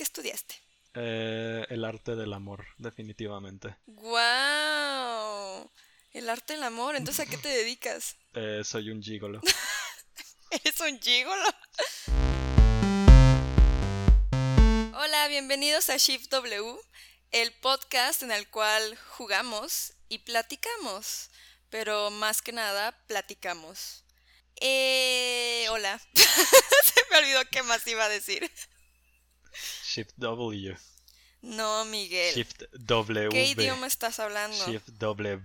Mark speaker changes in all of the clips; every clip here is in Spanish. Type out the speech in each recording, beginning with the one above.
Speaker 1: ¿qué estudiaste?
Speaker 2: Eh, el arte del amor, definitivamente.
Speaker 1: ¡Wow! El arte del amor. Entonces, ¿a qué te dedicas?
Speaker 2: Eh, soy un gigolo.
Speaker 1: ¿Eres un gigolo? Hola, bienvenidos a Shift W, el podcast en el cual jugamos y platicamos. Pero más que nada, platicamos. Eh, hola. Se me olvidó qué más iba a decir.
Speaker 2: Shift W.
Speaker 1: No, Miguel.
Speaker 2: Shift W.
Speaker 1: ¿Qué idioma estás hablando?
Speaker 2: Shift W.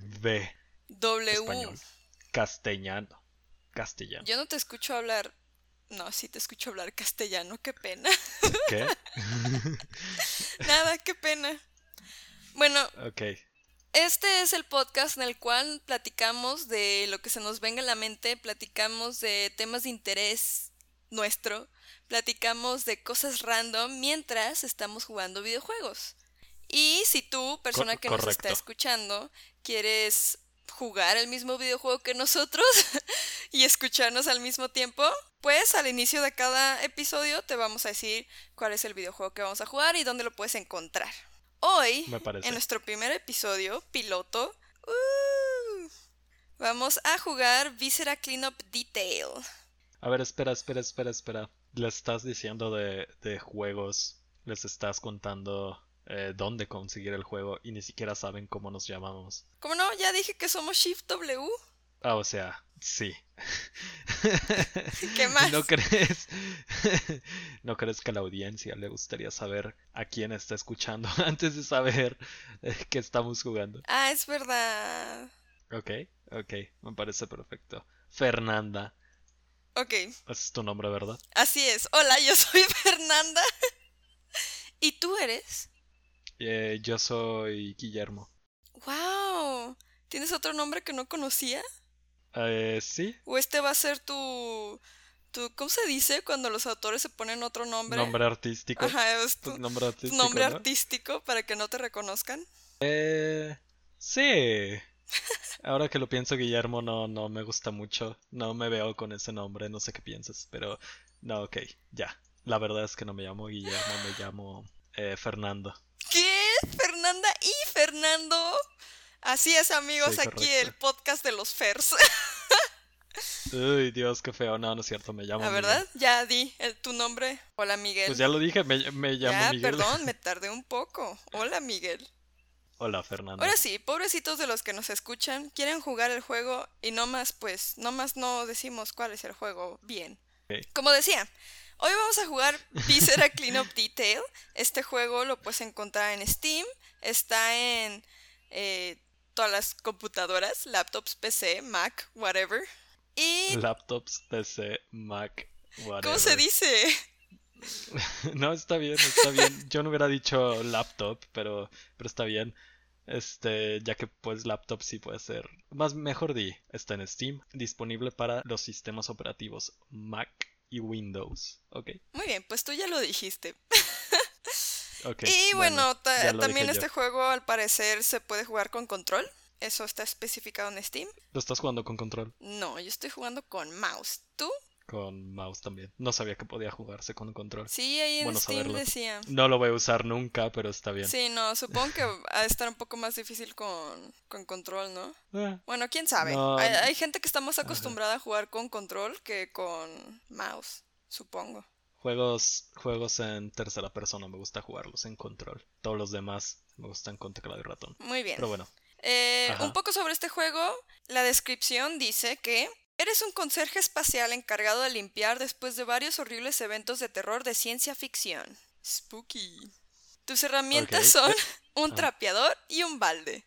Speaker 1: W.
Speaker 2: Español. Castellano. Castellano.
Speaker 1: Yo no te escucho hablar. No, sí te escucho hablar castellano, qué pena.
Speaker 2: ¿Qué?
Speaker 1: Nada, qué pena. Bueno,
Speaker 2: ok.
Speaker 1: este es el podcast en el cual platicamos de lo que se nos venga a la mente, platicamos de temas de interés nuestro, platicamos de cosas random mientras estamos jugando videojuegos. Y si tú, persona
Speaker 2: Cor-
Speaker 1: que nos está escuchando, quieres jugar el mismo videojuego que nosotros y escucharnos al mismo tiempo, pues al inicio de cada episodio te vamos a decir cuál es el videojuego que vamos a jugar y dónde lo puedes encontrar. Hoy, en nuestro primer episodio, piloto, uh, vamos a jugar Viscera Cleanup Detail.
Speaker 2: A ver, espera, espera, espera, espera. Les estás diciendo de, de juegos, les estás contando eh, dónde conseguir el juego y ni siquiera saben cómo nos llamamos.
Speaker 1: ¿Cómo no? Ya dije que somos Shift W.
Speaker 2: Ah, o sea, sí.
Speaker 1: ¿Qué más?
Speaker 2: ¿No crees? ¿No crees que a la audiencia le gustaría saber a quién está escuchando antes de saber eh, que estamos jugando?
Speaker 1: Ah, es verdad.
Speaker 2: Ok, ok, me parece perfecto. Fernanda,
Speaker 1: Ok,
Speaker 2: ese es tu nombre, ¿verdad?
Speaker 1: así es. Hola, yo soy Fernanda. ¿Y tú eres?
Speaker 2: Eh, yo soy Guillermo.
Speaker 1: ¡Wow! ¿Tienes otro nombre que no conocía?
Speaker 2: Eh, sí,
Speaker 1: ¿O este va a ser tu... tu ¿Cómo se dice cuando los autores se ponen otro nombre?
Speaker 2: nombre artístico.
Speaker 1: Ajá, es
Speaker 2: Tu
Speaker 1: tu,
Speaker 2: nombre artístico.
Speaker 1: nombre
Speaker 2: ¿no?
Speaker 1: artístico para que no te reconozcan.
Speaker 2: Eh, sí. Ahora que lo pienso, Guillermo no, no me gusta mucho. No me veo con ese nombre, no sé qué piensas, pero no, ok, ya. La verdad es que no me llamo Guillermo, me llamo eh, Fernando.
Speaker 1: ¿Qué? Fernanda y Fernando. Así es, amigos,
Speaker 2: Sí,
Speaker 1: aquí el podcast de los Fers.
Speaker 2: Uy, Dios, qué feo. No, no es cierto, me llamo
Speaker 1: ¿La
Speaker 2: Miguel.
Speaker 1: verdad? Ya di el- tu nombre. Hola, Miguel.
Speaker 2: Pues ya lo dije, me, me llamo
Speaker 1: Ya,
Speaker 2: Miguel.
Speaker 1: perdón, me tardé un poco. Hola, Miguel.
Speaker 2: Hola, Fernando.
Speaker 1: Ahora sí, pobrecitos de los que nos escuchan, quieren jugar el juego y no más, pues, no más no decimos cuál es el juego bien. Como decía, hoy vamos a jugar Viscera Cleanup Detail. Este juego lo puedes encontrar en Steam, está en eh, todas las computadoras, laptops, PC, Mac, whatever. Y,
Speaker 2: Laptops, PC, Mac, whatever.
Speaker 1: ¿cómo se dice?
Speaker 2: No, está bien, está bien. Yo no hubiera dicho laptop, pero, pero está bien. Este, ya que pues laptop sí puede ser. Más mejor di, está en Steam, disponible para los sistemas operativos Mac y Windows. Ok,
Speaker 1: Muy bien, pues tú ya lo dijiste. Y bueno, también
Speaker 2: yo.
Speaker 1: este juego al parecer se puede jugar con control. Eso está especificado en Steam.
Speaker 2: Lo estás jugando con control,
Speaker 1: No, yo estoy jugando con mouse. ¿Tú?
Speaker 2: Con mouse también. No sabía que podía jugarse con control.
Speaker 1: Sí, ahí en
Speaker 2: Bueno
Speaker 1: Steam
Speaker 2: saberlo.
Speaker 1: decía.
Speaker 2: No lo voy a usar nunca, pero está bien.
Speaker 1: Sí, no, supongo que va a estar un poco más difícil con, con control, ¿no?
Speaker 2: Ah,
Speaker 1: Bueno, quién sabe.
Speaker 2: No.
Speaker 1: Hay, hay gente que está más acostumbrada a jugar con control que con mouse, supongo.
Speaker 2: Juegos, juegos en tercera persona me gusta jugarlos en control. Todos los demás me gustan con teclado y ratón.
Speaker 1: Muy bien.
Speaker 2: Pero bueno,
Speaker 1: Eh, un poco sobre este juego, la descripción dice que eres un conserje espacial encargado de limpiar después de varios horribles eventos de terror de ciencia ficción. Spooky. Tus herramientas son un
Speaker 2: Ah.
Speaker 1: trapeador y un balde.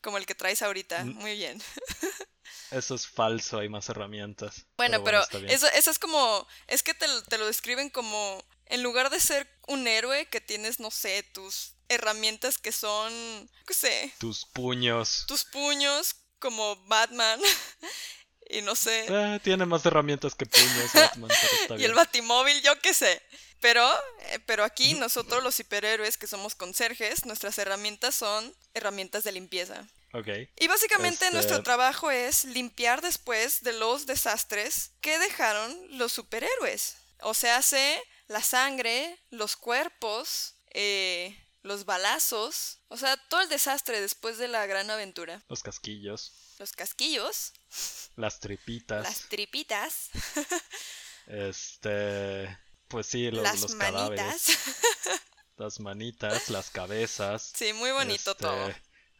Speaker 1: Como el que traes ahorita.
Speaker 2: Mm.
Speaker 1: Muy bien.
Speaker 2: eso es falso, hay más herramientas.
Speaker 1: Bueno, pero, eso, eso es como. Es que te, lo- te lo describen como. En lugar de ser un héroe que tienes, no sé, tus herramientas que son. ¿Qué sé?
Speaker 2: Tus puños.
Speaker 1: tus puños como Batman y no sé,
Speaker 2: Ah, tiene más herramientas que puños, Batman,
Speaker 1: y el Batimóvil, yo qué sé. Pero, eh, pero aquí nosotros los hiperhéroes que somos conserjes, nuestras herramientas son herramientas de limpieza.
Speaker 2: Ok.
Speaker 1: Y básicamente
Speaker 2: Este-
Speaker 1: nuestro trabajo es limpiar después de los desastres que dejaron los superhéroes. O sea, hace la sangre, los cuerpos, eh, los balazos, o sea, todo el desastre después de la gran aventura.
Speaker 2: Los casquillos.
Speaker 1: Los casquillos.
Speaker 2: Las tripitas.
Speaker 1: Las tripitas.
Speaker 2: este. Pues sí, los,
Speaker 1: las
Speaker 2: los
Speaker 1: manitas.
Speaker 2: cadáveres. Las manitas, las cabezas.
Speaker 1: Sí, muy bonito
Speaker 2: este,
Speaker 1: todo.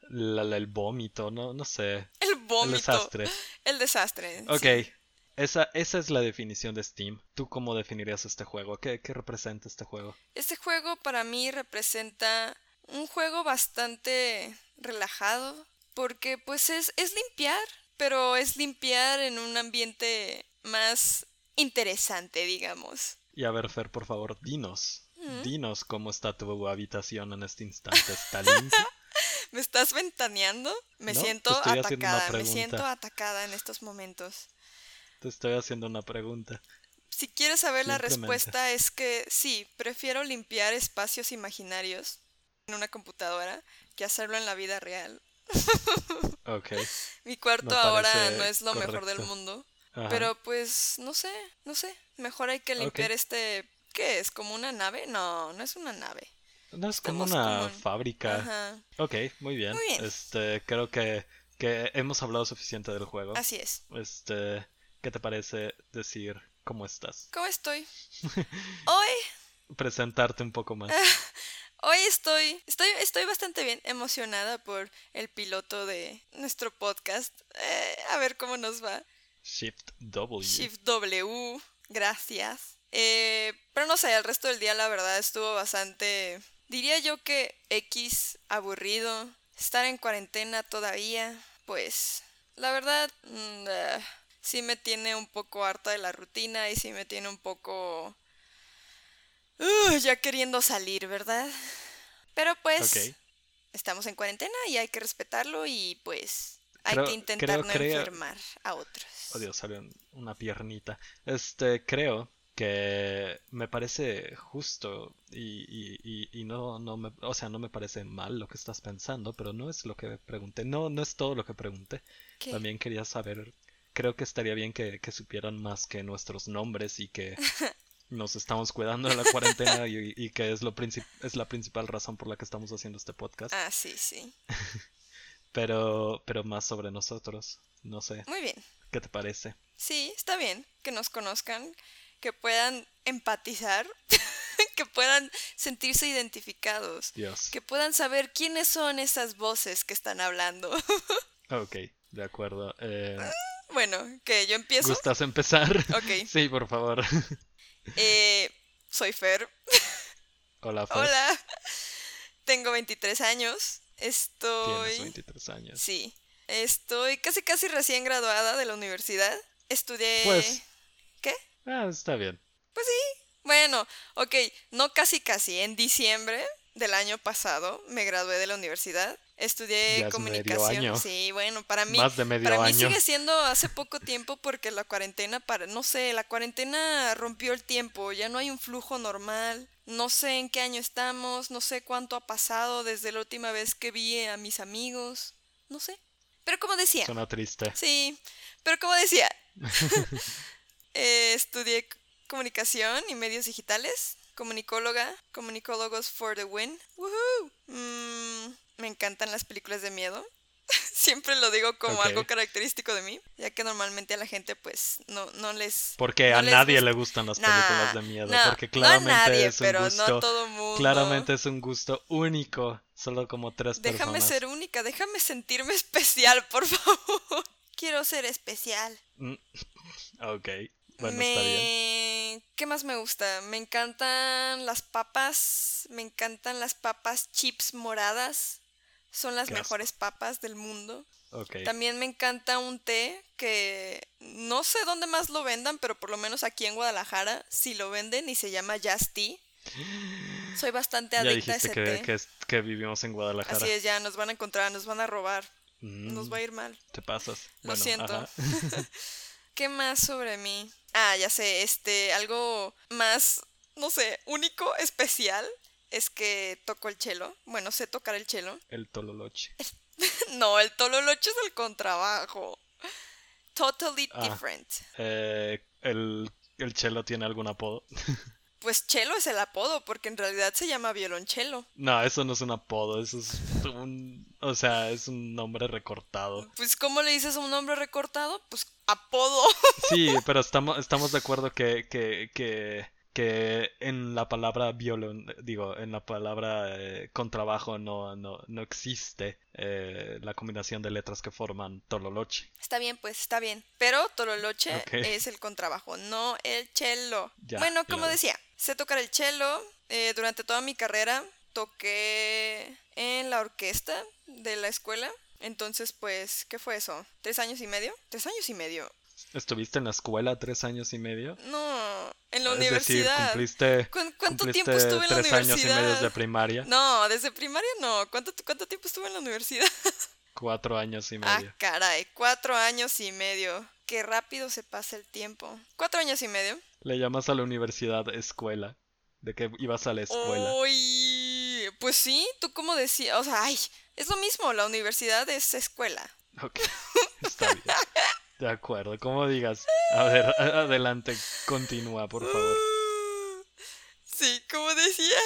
Speaker 2: la- la- el vómito, no, no sé.
Speaker 1: El vómito.
Speaker 2: El desastre.
Speaker 1: El desastre.
Speaker 2: Ok.
Speaker 1: sí.
Speaker 2: Esa, esa es la definición de Steam. ¿Tú cómo definirías este juego? ¿Qué, qué representa este juego?
Speaker 1: Este juego para mí representa un juego bastante relajado porque pues es, es limpiar, pero es limpiar en un ambiente más interesante, digamos.
Speaker 2: Y a ver, Fer, por favor, dinos.
Speaker 1: Mm.
Speaker 2: Dinos cómo está tu habitación en este instante. ¿Está limpia?
Speaker 1: ¿Me estás ventaneando? Me
Speaker 2: No,
Speaker 1: siento atacada, me siento atacada en estos momentos.
Speaker 2: Te estoy haciendo una pregunta.
Speaker 1: Si quieres saber la respuesta es que sí, prefiero limpiar espacios imaginarios en una computadora que hacerlo en la vida real.
Speaker 2: Ok.
Speaker 1: Mi cuarto ahora no es lo mejor del mundo.
Speaker 2: Ajá.
Speaker 1: Pero pues, no sé, no sé. Mejor hay que limpiar este... ¿Qué es? ¿Como una nave? No, no es una nave.
Speaker 2: No es como una
Speaker 1: como
Speaker 2: fábrica.
Speaker 1: Ajá,
Speaker 2: Ok, muy bien.
Speaker 1: Muy bien.
Speaker 2: Este, creo que, que hemos hablado suficiente del juego.
Speaker 1: así es.
Speaker 2: Este, ¿qué te parece decir cómo estás?
Speaker 1: ¿Cómo estoy? Hoy,
Speaker 2: Presentarte un poco más.
Speaker 1: hoy estoy, estoy, estoy bastante bien emocionada por el piloto de nuestro podcast. Eh, a ver cómo nos va.
Speaker 2: Shift W.
Speaker 1: Shift W, gracias. Eh, pero no sé, el resto del día la verdad estuvo bastante, diría yo que X aburrido. Estar en cuarentena todavía, pues la verdad mm, eh, sí me tiene un poco harta de la rutina y sí me tiene un poco... uh, ya queriendo salir, ¿verdad? Pero pues estamos en cuarentena y hay que respetarlo y pues hay
Speaker 2: Creo-
Speaker 1: que intentar
Speaker 2: creo-
Speaker 1: no
Speaker 2: creo-
Speaker 1: enfermar a otros.
Speaker 2: Oh Dios, salió un- una piernita. Este, creo que me parece justo y, y, y, y no, no me, o sea, no me parece mal lo que estás pensando, pero no es lo que pregunté. No, no es todo lo que pregunté.
Speaker 1: ¿Qué?
Speaker 2: También quería saber, creo que estaría bien que, que supieran más que nuestros nombres y que nos estamos cuidando de la cuarentena y, y que es, lo es la principal razón por la que estamos haciendo este podcast.
Speaker 1: Ah, sí, sí.
Speaker 2: Pero, pero más sobre nosotros. No sé,
Speaker 1: Muy bien.
Speaker 2: ¿qué te parece?
Speaker 1: Sí, está bien que nos conozcan, que puedan empatizar, que puedan sentirse identificados,
Speaker 2: Dios.
Speaker 1: que puedan saber quiénes son esas voces que están hablando.
Speaker 2: Ok, de acuerdo. Eh,
Speaker 1: bueno, que yo empiezo.
Speaker 2: ¿Gustas empezar?
Speaker 1: Ok.
Speaker 2: Sí, por favor.
Speaker 1: Eh, soy Fer.
Speaker 2: Hola, Fer.
Speaker 1: Hola. Tengo 23 años. Estoy...
Speaker 2: Tienes 23 años.
Speaker 1: Sí. Estoy casi casi recién graduada de la universidad. Estudié...
Speaker 2: Pues-
Speaker 1: ¿Qué?
Speaker 2: Ah, está bien.
Speaker 1: Bueno, ok, no casi casi. En diciembre del año pasado me gradué de la universidad. Estudié
Speaker 2: Ya es medio
Speaker 1: comunicación.
Speaker 2: año.
Speaker 1: Sí, bueno, para mí,
Speaker 2: Más de medio
Speaker 1: para mí
Speaker 2: año.
Speaker 1: sigue siendo hace poco tiempo porque la cuarentena, para, no sé, la cuarentena rompió el tiempo. Ya no hay un flujo normal. No sé en qué año estamos. No sé cuánto ha pasado desde la última vez que vi a mis amigos. No sé. Pero como decía,
Speaker 2: Suena triste.
Speaker 1: Sí, pero como decía, eh, estudié comunicación y medios digitales, comunicóloga, comunicólogos for the win. Woohoo. Mm, me encantan las películas de miedo. Siempre lo digo como algo característico de mí, ya que normalmente a la gente pues no, no les...
Speaker 2: Porque
Speaker 1: no
Speaker 2: a
Speaker 1: les
Speaker 2: nadie
Speaker 1: gusta.
Speaker 2: le gustan las
Speaker 1: Nah,
Speaker 2: películas de miedo. porque
Speaker 1: no a
Speaker 2: claramente
Speaker 1: nadie,
Speaker 2: es un
Speaker 1: pero
Speaker 2: gusto.
Speaker 1: no a todo mundo.
Speaker 2: Claramente es un gusto único. Solo como tres
Speaker 1: Déjame
Speaker 2: personas.
Speaker 1: ser única, déjame sentirme especial, por favor. Quiero ser especial.
Speaker 2: Mm, Ok. Bueno,
Speaker 1: me...
Speaker 2: está bien.
Speaker 1: ¿Qué más me gusta? Me encantan las papas. Me encantan las papas chips moradas. Son las
Speaker 2: asco.
Speaker 1: mejores papas del mundo. También me encanta un té que no sé dónde más lo vendan, pero por lo menos aquí en Guadalajara sí lo venden y se llama Just Tea. Soy bastante
Speaker 2: Ya
Speaker 1: adicta a
Speaker 2: dijiste
Speaker 1: ese
Speaker 2: que,
Speaker 1: té.
Speaker 2: que, es- que vivimos en Guadalajara.
Speaker 1: Así es, ya nos van a encontrar, nos van a robar,
Speaker 2: Mm,
Speaker 1: nos va a ir mal.
Speaker 2: Te pasas.
Speaker 1: Lo
Speaker 2: Bueno,
Speaker 1: siento. ¿Qué más sobre mí? Ah, ya sé, este, algo más, no sé, único, especial, es que toco el cello. Bueno, sé tocar el cello.
Speaker 2: El tololoche.
Speaker 1: no, el tololoche es el contrabajo. Totally
Speaker 2: Ah.
Speaker 1: different.
Speaker 2: Eh, el, el chelo tiene algún apodo.
Speaker 1: Pues chelo es el apodo, porque en realidad se llama violonchelo.
Speaker 2: No, eso no es un apodo, eso es un... O sea, es un nombre recortado.
Speaker 1: Pues ¿cómo le dices a un nombre recortado? Pues apodo.
Speaker 2: Sí, pero estamos, estamos de acuerdo que, que, que que en la palabra violon, digo, en la palabra eh, contrabajo no, no, no existe eh, la combinación de letras que forman tololoche.
Speaker 1: Está bien, pues está bien. Pero tololoche es el contrabajo, no el cello. bueno, como decía, sé tocar el cello. Eh, durante toda mi carrera toqué en la orquesta de la escuela. Entonces, pues, ¿qué fue eso? ¿Tres años y medio? ¿Tres años y medio?
Speaker 2: ¿Estuviste en la escuela tres años y medio?
Speaker 1: No, en la universidad.
Speaker 2: cumpliste,
Speaker 1: ¿Cuánto tiempo estuve en la
Speaker 2: tres años y medio de primaria?
Speaker 1: No, desde primaria no. ¿Cuánto, ¿Cuánto tiempo estuve en la universidad?
Speaker 2: Cuatro años y
Speaker 1: ah,
Speaker 2: medio.
Speaker 1: Ah, caray, cuatro años y medio. Qué rápido se pasa el tiempo. Cuatro años y medio.
Speaker 2: Le llamas a la universidad escuela. De que ibas a la escuela.
Speaker 1: Uy, pues sí, tú como decías, o sea, ay, es lo mismo, la universidad es escuela.
Speaker 2: Ok, está bien. De acuerdo, como digas. A ver, adelante, continúa, por favor.
Speaker 1: Sí, como decía.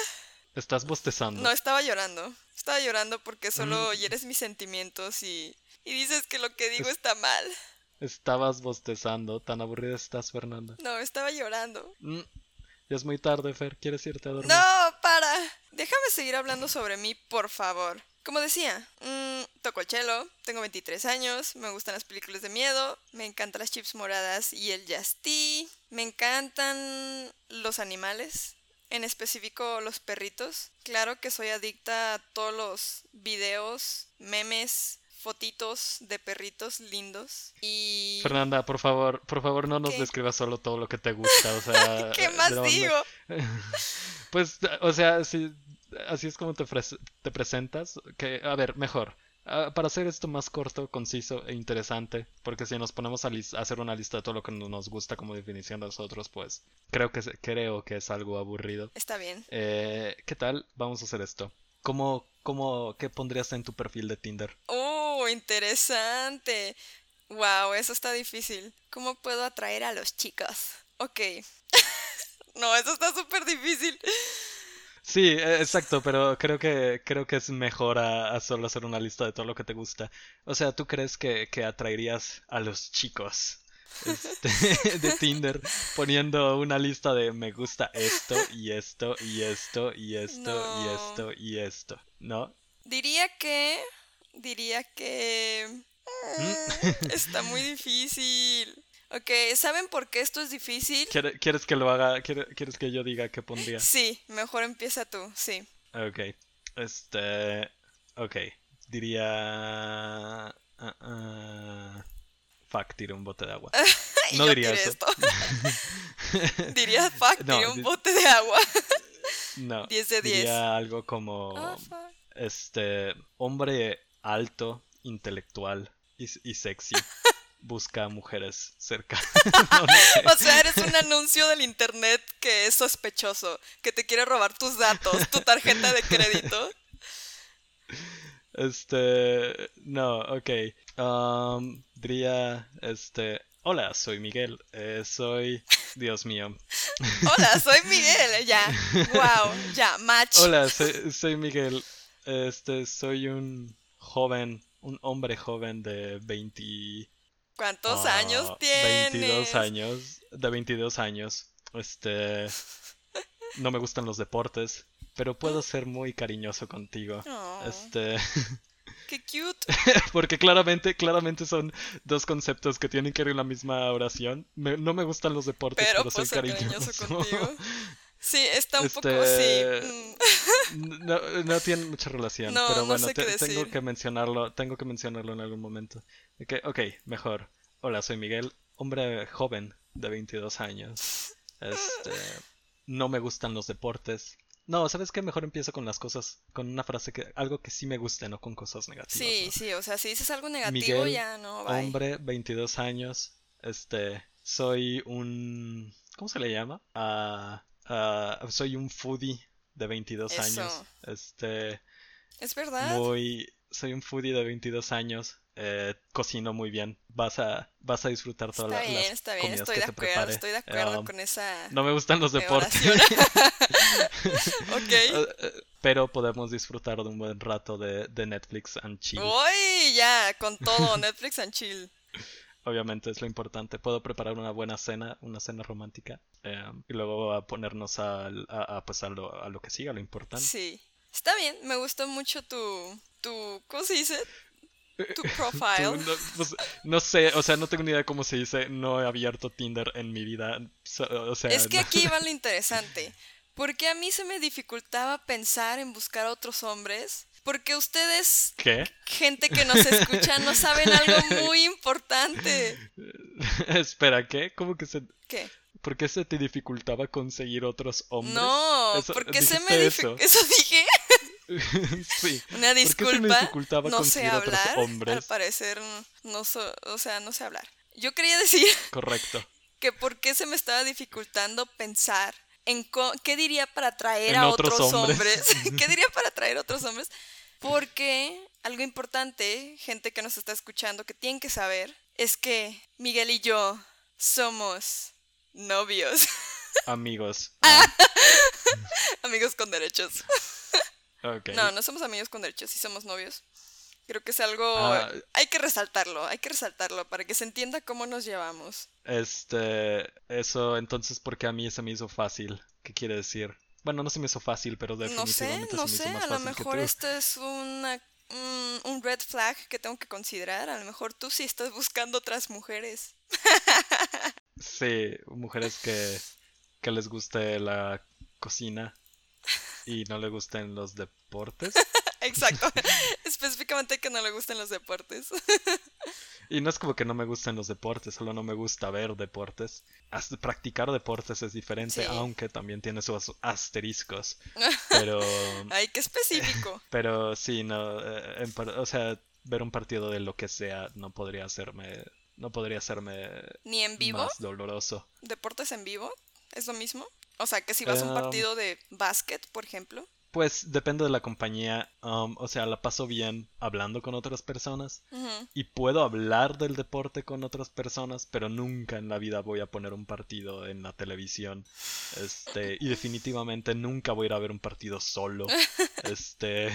Speaker 2: ¿Estás bostezando?
Speaker 1: No, estaba llorando. Estaba llorando porque solo mm. hieres mis sentimientos y, y dices que lo que digo está mal.
Speaker 2: Estabas bostezando. ¿Tan aburrida estás, Fernanda?
Speaker 1: No, estaba llorando.
Speaker 2: Mm, ya es muy tarde, Fer. ¿Quieres irte a dormir?
Speaker 1: No, para. Déjame seguir hablando sobre mí, por favor. Como decía, mmm, toco el cello, tengo 23 años, me gustan las películas de miedo, me encantan las chips moradas y el Justy, me encantan los animales, en específico los perritos. Claro que soy adicta a todos los videos, memes, fotitos de perritos lindos y
Speaker 2: Fernanda, por favor, por favor no nos describas solo todo lo que te gusta, o sea,
Speaker 1: ¿qué más digo?
Speaker 2: pues, o sea, si así es como te, te presentas. Que, a ver, mejor. Ah, para hacer esto más corto, conciso e interesante, porque si nos ponemos a, hacer una lista de todo lo que nos gusta como definición de nosotros, pues creo que, creo que es algo aburrido.
Speaker 1: Está bien.
Speaker 2: Eh, ¿Qué tal? Vamos a hacer esto. ¿Cómo, cómo, ¿Qué pondrías en tu perfil de Tinder?
Speaker 1: ¡Oh, interesante! Wow, eso está difícil. ¿Cómo puedo atraer a los chicos? Ok. no, eso está súper difícil.
Speaker 2: Sí, e, exacto, pero creo que creo que es mejor a, solo hacer una lista de todo lo que te gusta. O sea, ¿tú crees que, que atraerías a los chicos este, de Tinder poniendo una lista de me gusta esto y esto y esto y esto y esto y esto, ¿no?
Speaker 1: Diría que diría que mm, está muy difícil. Ok, ¿saben por qué esto es difícil?
Speaker 2: ¿Quieres que lo haga? ¿Quieres que yo diga qué pondría?
Speaker 1: Sí, mejor empieza tú, sí.
Speaker 2: Ok, este... Ok, diría... Uh, uh, fuck, tire un bote de agua.
Speaker 1: no diría eso. Esto. diría fuck, tire un bote de agua.
Speaker 2: no.
Speaker 1: 10 de 10.
Speaker 2: Diría algo como... Oh, este... Hombre alto, intelectual y, y sexy busca mujeres cerca.
Speaker 1: O sea, eres un anuncio del internet que es sospechoso, que te quiere robar tus datos, tu tarjeta de crédito.
Speaker 2: Este, no, ok. Um, diría, este, hola, soy Miguel. Eh, soy, Dios mío.
Speaker 1: Hola, soy Miguel. Ya, wow, ya, match.
Speaker 2: Hola, soy, soy Miguel. Este, soy un joven, un hombre joven de 20
Speaker 1: ¿Cuántos años ah, tienes?
Speaker 2: 22 años. De 22 años. Este. No me gustan los deportes. Pero puedo ser muy cariñoso contigo. Este.
Speaker 1: Qué cute.
Speaker 2: Porque claramente, claramente son dos conceptos que tienen que ir en la misma oración. no me gustan los deportes, pero, soy cariñoso. contigo.
Speaker 1: Sí, está un poco así.
Speaker 2: Mm. No, no tiene mucha relación, pero bueno, tengo que mencionarlo, tengo que mencionarlo en algún momento. Okay, ok, mejor. Hola, soy Miguel, hombre joven de 22 años. Este, no me gustan los deportes. No, ¿sabes qué? Mejor empiezo con las cosas, con una frase que algo que sí me guste, no con cosas negativas.
Speaker 1: Sí, sí, o sea, si dices algo negativo ya no,
Speaker 2: bye. hombre, 22 años, este, soy un ¿cómo se le llama? Ah... Uh, soy un foodie de 22 años. Este,
Speaker 1: Es verdad.
Speaker 2: Muy... Soy un foodie de 22 años. Eh, cocino muy bien. Vas a, vas a disfrutar todas
Speaker 1: Está
Speaker 2: la,
Speaker 1: bien,
Speaker 2: las
Speaker 1: está bien,
Speaker 2: comidas
Speaker 1: estoy
Speaker 2: que
Speaker 1: de acuerdo, estoy de acuerdo con esa
Speaker 2: No me gustan los deportes.
Speaker 1: ok.
Speaker 2: Eh, eh, Pero podemos disfrutar de un buen rato de, de Netflix and chill.
Speaker 1: Uy, ya, con todo, Netflix and chill.
Speaker 2: Obviamente es lo importante. Puedo preparar una buena cena, una cena romántica. eh, y luego a ponernos al- a, a, pues a lo, a lo que siga, lo importante.
Speaker 1: Sí. Está bien, me gustó mucho tu, tu, ¿cómo se dice? Tu profile.
Speaker 2: no, pues, no sé, o sea, no tengo ni idea cómo se dice. No he abierto Tinder en mi vida. o sea,
Speaker 1: Es que
Speaker 2: no-
Speaker 1: aquí va lo interesante. Porque a mí se me dificultaba pensar en buscar a otros hombres. Porque ustedes,
Speaker 2: ¿Qué?
Speaker 1: gente que nos escucha, no saben algo muy importante.
Speaker 2: Espera, ¿qué? ¿Cómo que se...
Speaker 1: ¿Qué?
Speaker 2: ¿Por qué se te dificultaba conseguir otros hombres?
Speaker 1: No,
Speaker 2: Eso-
Speaker 1: porque se me
Speaker 2: ¿dijiste
Speaker 1: dificultaba. Eso dije.
Speaker 2: sí.
Speaker 1: Una
Speaker 2: ¿Por qué se me
Speaker 1: disculpa.
Speaker 2: dificultaba
Speaker 1: No sé
Speaker 2: conseguir otros
Speaker 1: hablar. Al
Speaker 2: hombres?
Speaker 1: parecer, no so- o sea, no sé hablar. Yo quería decir
Speaker 2: Correcto.
Speaker 1: que por qué se me estaba dificultando pensar en qué diría para atraer
Speaker 2: En
Speaker 1: a
Speaker 2: otros
Speaker 1: otros,
Speaker 2: hombres.
Speaker 1: hombres. ¿Qué diría para atraer a otros hombres? Porque algo importante, gente que nos está escuchando, que tienen que saber, es que Miguel y yo somos novios,
Speaker 2: Amigos.
Speaker 1: amigos con derechos. No, no somos amigos con derechos, sí somos novios. Creo que es algo...
Speaker 2: Ah.
Speaker 1: Hay que resaltarlo, hay que resaltarlo para que se entienda cómo nos llevamos.
Speaker 2: Este, eso entonces porque a mí se me hizo fácil. ¿Qué quiere decir? Bueno, no se me hizo fácil, pero
Speaker 1: No sé,
Speaker 2: definitivamente
Speaker 1: no
Speaker 2: se me
Speaker 1: sé,
Speaker 2: hizo más
Speaker 1: a lo
Speaker 2: fácil
Speaker 1: mejor
Speaker 2: tú.
Speaker 1: esto es una, un, un red flag que tengo que considerar. A lo mejor tú sí estás buscando otras mujeres.
Speaker 2: Sí, mujeres que, que les guste la cocina y no les gusten los deportes.
Speaker 1: Exacto. Específicamente que no le gusten los deportes.
Speaker 2: Y no es como que no me gusten los deportes, solo no me gusta ver deportes. Practicar deportes es diferente,
Speaker 1: Sí.
Speaker 2: aunque también tiene sus asteriscos. Pero,
Speaker 1: Ay, qué específico.
Speaker 2: pero sí, no, eh, en o sea, ver un partido de lo que sea no podría hacerme, no podría hacerme
Speaker 1: Ni en vivo,
Speaker 2: más doloroso.
Speaker 1: deportes en vivo, es lo mismo. O sea, que si vas a un
Speaker 2: Em.
Speaker 1: partido de básquet, por ejemplo.
Speaker 2: Pues depende de la compañía, um, o sea, la paso bien hablando con otras personas y puedo hablar del deporte con otras personas, pero nunca en la vida voy a poner un partido en la televisión. Este, y definitivamente nunca voy a ir a ver un partido solo. Este,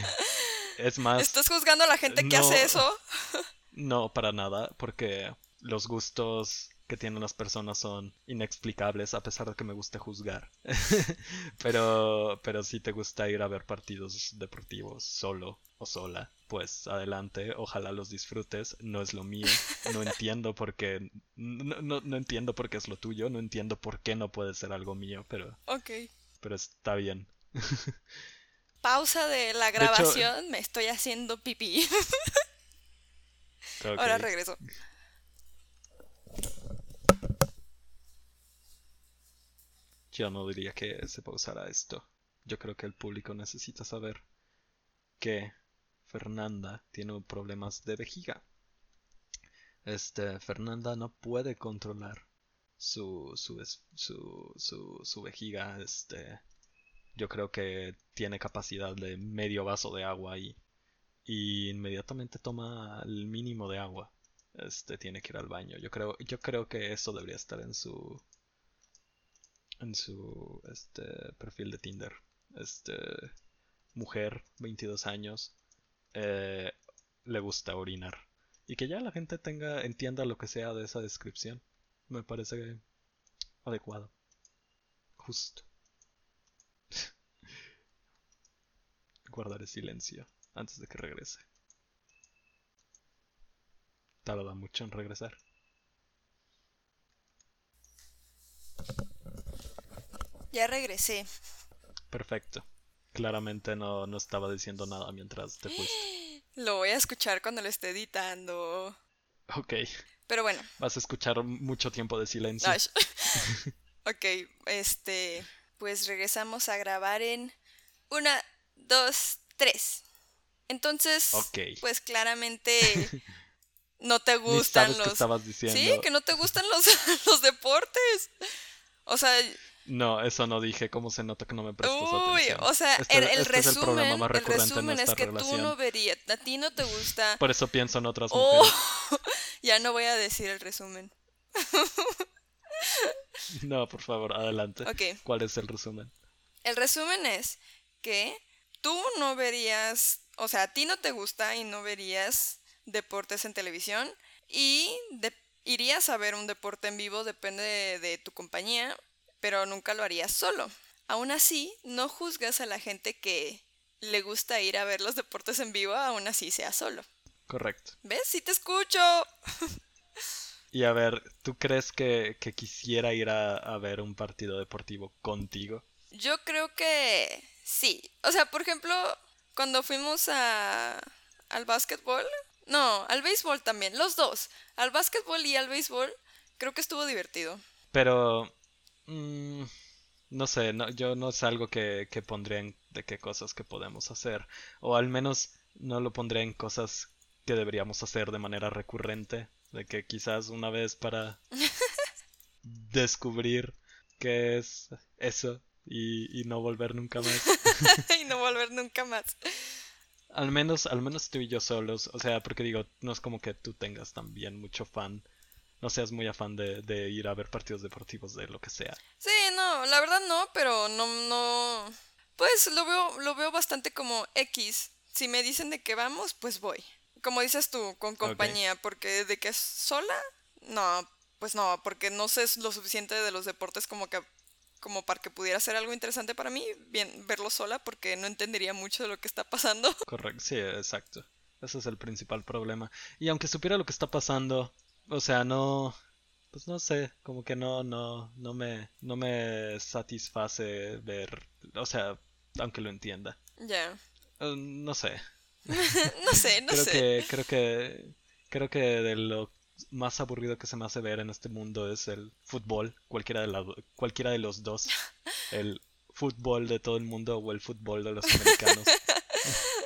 Speaker 2: es más,
Speaker 1: ¿Estás juzgando a la gente que hace eso?
Speaker 2: no para nada, porque los gustos que tienen las personas son inexplicables a pesar de que me guste juzgar. pero, pero si te gusta ir a ver partidos deportivos solo o sola, pues adelante, ojalá los disfrutes. No es lo mío, no entiendo por qué, no, no, no entiendo por qué es lo tuyo, no entiendo por qué no puede ser algo mío, pero,
Speaker 1: Ok.
Speaker 2: pero está bien.
Speaker 1: Pausa de la
Speaker 2: hecho-
Speaker 1: grabación, me estoy haciendo pipí. Ahora regreso.
Speaker 2: Yo no diría que se pausara esto. Yo creo que el público necesita saber que Fernanda tiene problemas de vejiga. Este, Fernanda no puede controlar su, su, su, su vejiga. Este, yo creo que tiene capacidad de medio vaso de agua y, y inmediatamente toma el mínimo de agua. Este, tiene que ir al baño. Yo creo, yo creo que eso debería estar en su, en su este perfil de Tinder. Este mujer, 22 años, eh, le gusta orinar. Y que ya la gente tenga entienda lo que sea de esa descripción. Me parece adecuado. Justo. Guardaré silencio antes de que regrese. Tarda mucho en regresar.
Speaker 1: Ya regresé.
Speaker 2: Perfecto. Claramente no, no estaba diciendo nada mientras te fuiste.
Speaker 1: Lo voy a escuchar cuando lo esté editando.
Speaker 2: Ok.
Speaker 1: Pero bueno.
Speaker 2: Vas a escuchar mucho tiempo de silencio.
Speaker 1: Ok, este. Pues regresamos a grabar en. Una, dos, tres. Entonces,
Speaker 2: Ok.
Speaker 1: pues claramente no te
Speaker 2: Ni
Speaker 1: gustan
Speaker 2: sabes qué
Speaker 1: los.
Speaker 2: estabas diciendo.
Speaker 1: Sí, que no te gustan los, los deportes. O sea,
Speaker 2: No, eso no dije. ¿Cómo se nota que no me prestas
Speaker 1: Uy,
Speaker 2: atención?
Speaker 1: o sea,
Speaker 2: Este-
Speaker 1: el, el
Speaker 2: este es el
Speaker 1: resumen,
Speaker 2: más
Speaker 1: el resumen es que tú
Speaker 2: relación.
Speaker 1: no verías, a ti no te gusta.
Speaker 2: Por eso pienso en otras
Speaker 1: Oh,
Speaker 2: mujeres.
Speaker 1: ya no voy a decir el resumen.
Speaker 2: No, por favor, adelante.
Speaker 1: Ok.
Speaker 2: ¿Cuál es el resumen?
Speaker 1: El resumen es que tú no verías, o sea, a ti no te gusta y no verías deportes en televisión y de- irías a ver un deporte en vivo, depende de, de tu compañía, pero nunca lo harías solo. Aún así, no juzgas a la gente que le gusta ir a ver los deportes en vivo, aún así sea solo.
Speaker 2: Correcto.
Speaker 1: ¿Ves? Sí te escucho.
Speaker 2: Y a ver, ¿tú crees que, que quisiera ir a, a ver un partido deportivo contigo?
Speaker 1: Yo creo que sí. O sea, por ejemplo, cuando fuimos a, al básquetbol, no, al béisbol también, los dos, al básquetbol y al béisbol, creo que estuvo divertido.
Speaker 2: Pero... mm, no sé, no, yo no es algo que, que pondría en de qué cosas que podemos hacer. O al menos no lo pondría en cosas que deberíamos hacer de manera recurrente. De que quizás una vez para descubrir qué es eso y, y no volver nunca más.
Speaker 1: y no volver nunca más.
Speaker 2: Al menos, al menos tú y yo solos. O sea, porque digo, no es como que tú tengas también mucho fan. No seas muy afán de, de ir a ver partidos deportivos de lo que sea.
Speaker 1: Sí, no, la verdad no, pero no, no, pues lo veo, lo veo bastante como X. Si me dicen de que vamos, pues voy. Como dices tú, con compañía, porque de que es sola, no, pues no, porque no sé lo suficiente de los deportes como que como para que pudiera ser algo interesante para mí, bien verlo sola, porque no entendería mucho de lo que está pasando.
Speaker 2: Correcto, sí, exacto. Ese es el principal problema. Y aunque supiera lo que está pasando, o sea, no, pues no sé, como que no, no, no me, no me satisface ver, o sea, aunque lo entienda.
Speaker 1: Ya.
Speaker 2: Eh, no sé.
Speaker 1: no sé, no
Speaker 2: creo
Speaker 1: sé.
Speaker 2: que, creo que, creo que de lo más aburrido que se me hace ver en este mundo es el fútbol, cualquiera de la, cualquiera de los dos, el fútbol de todo el mundo o el fútbol de los americanos.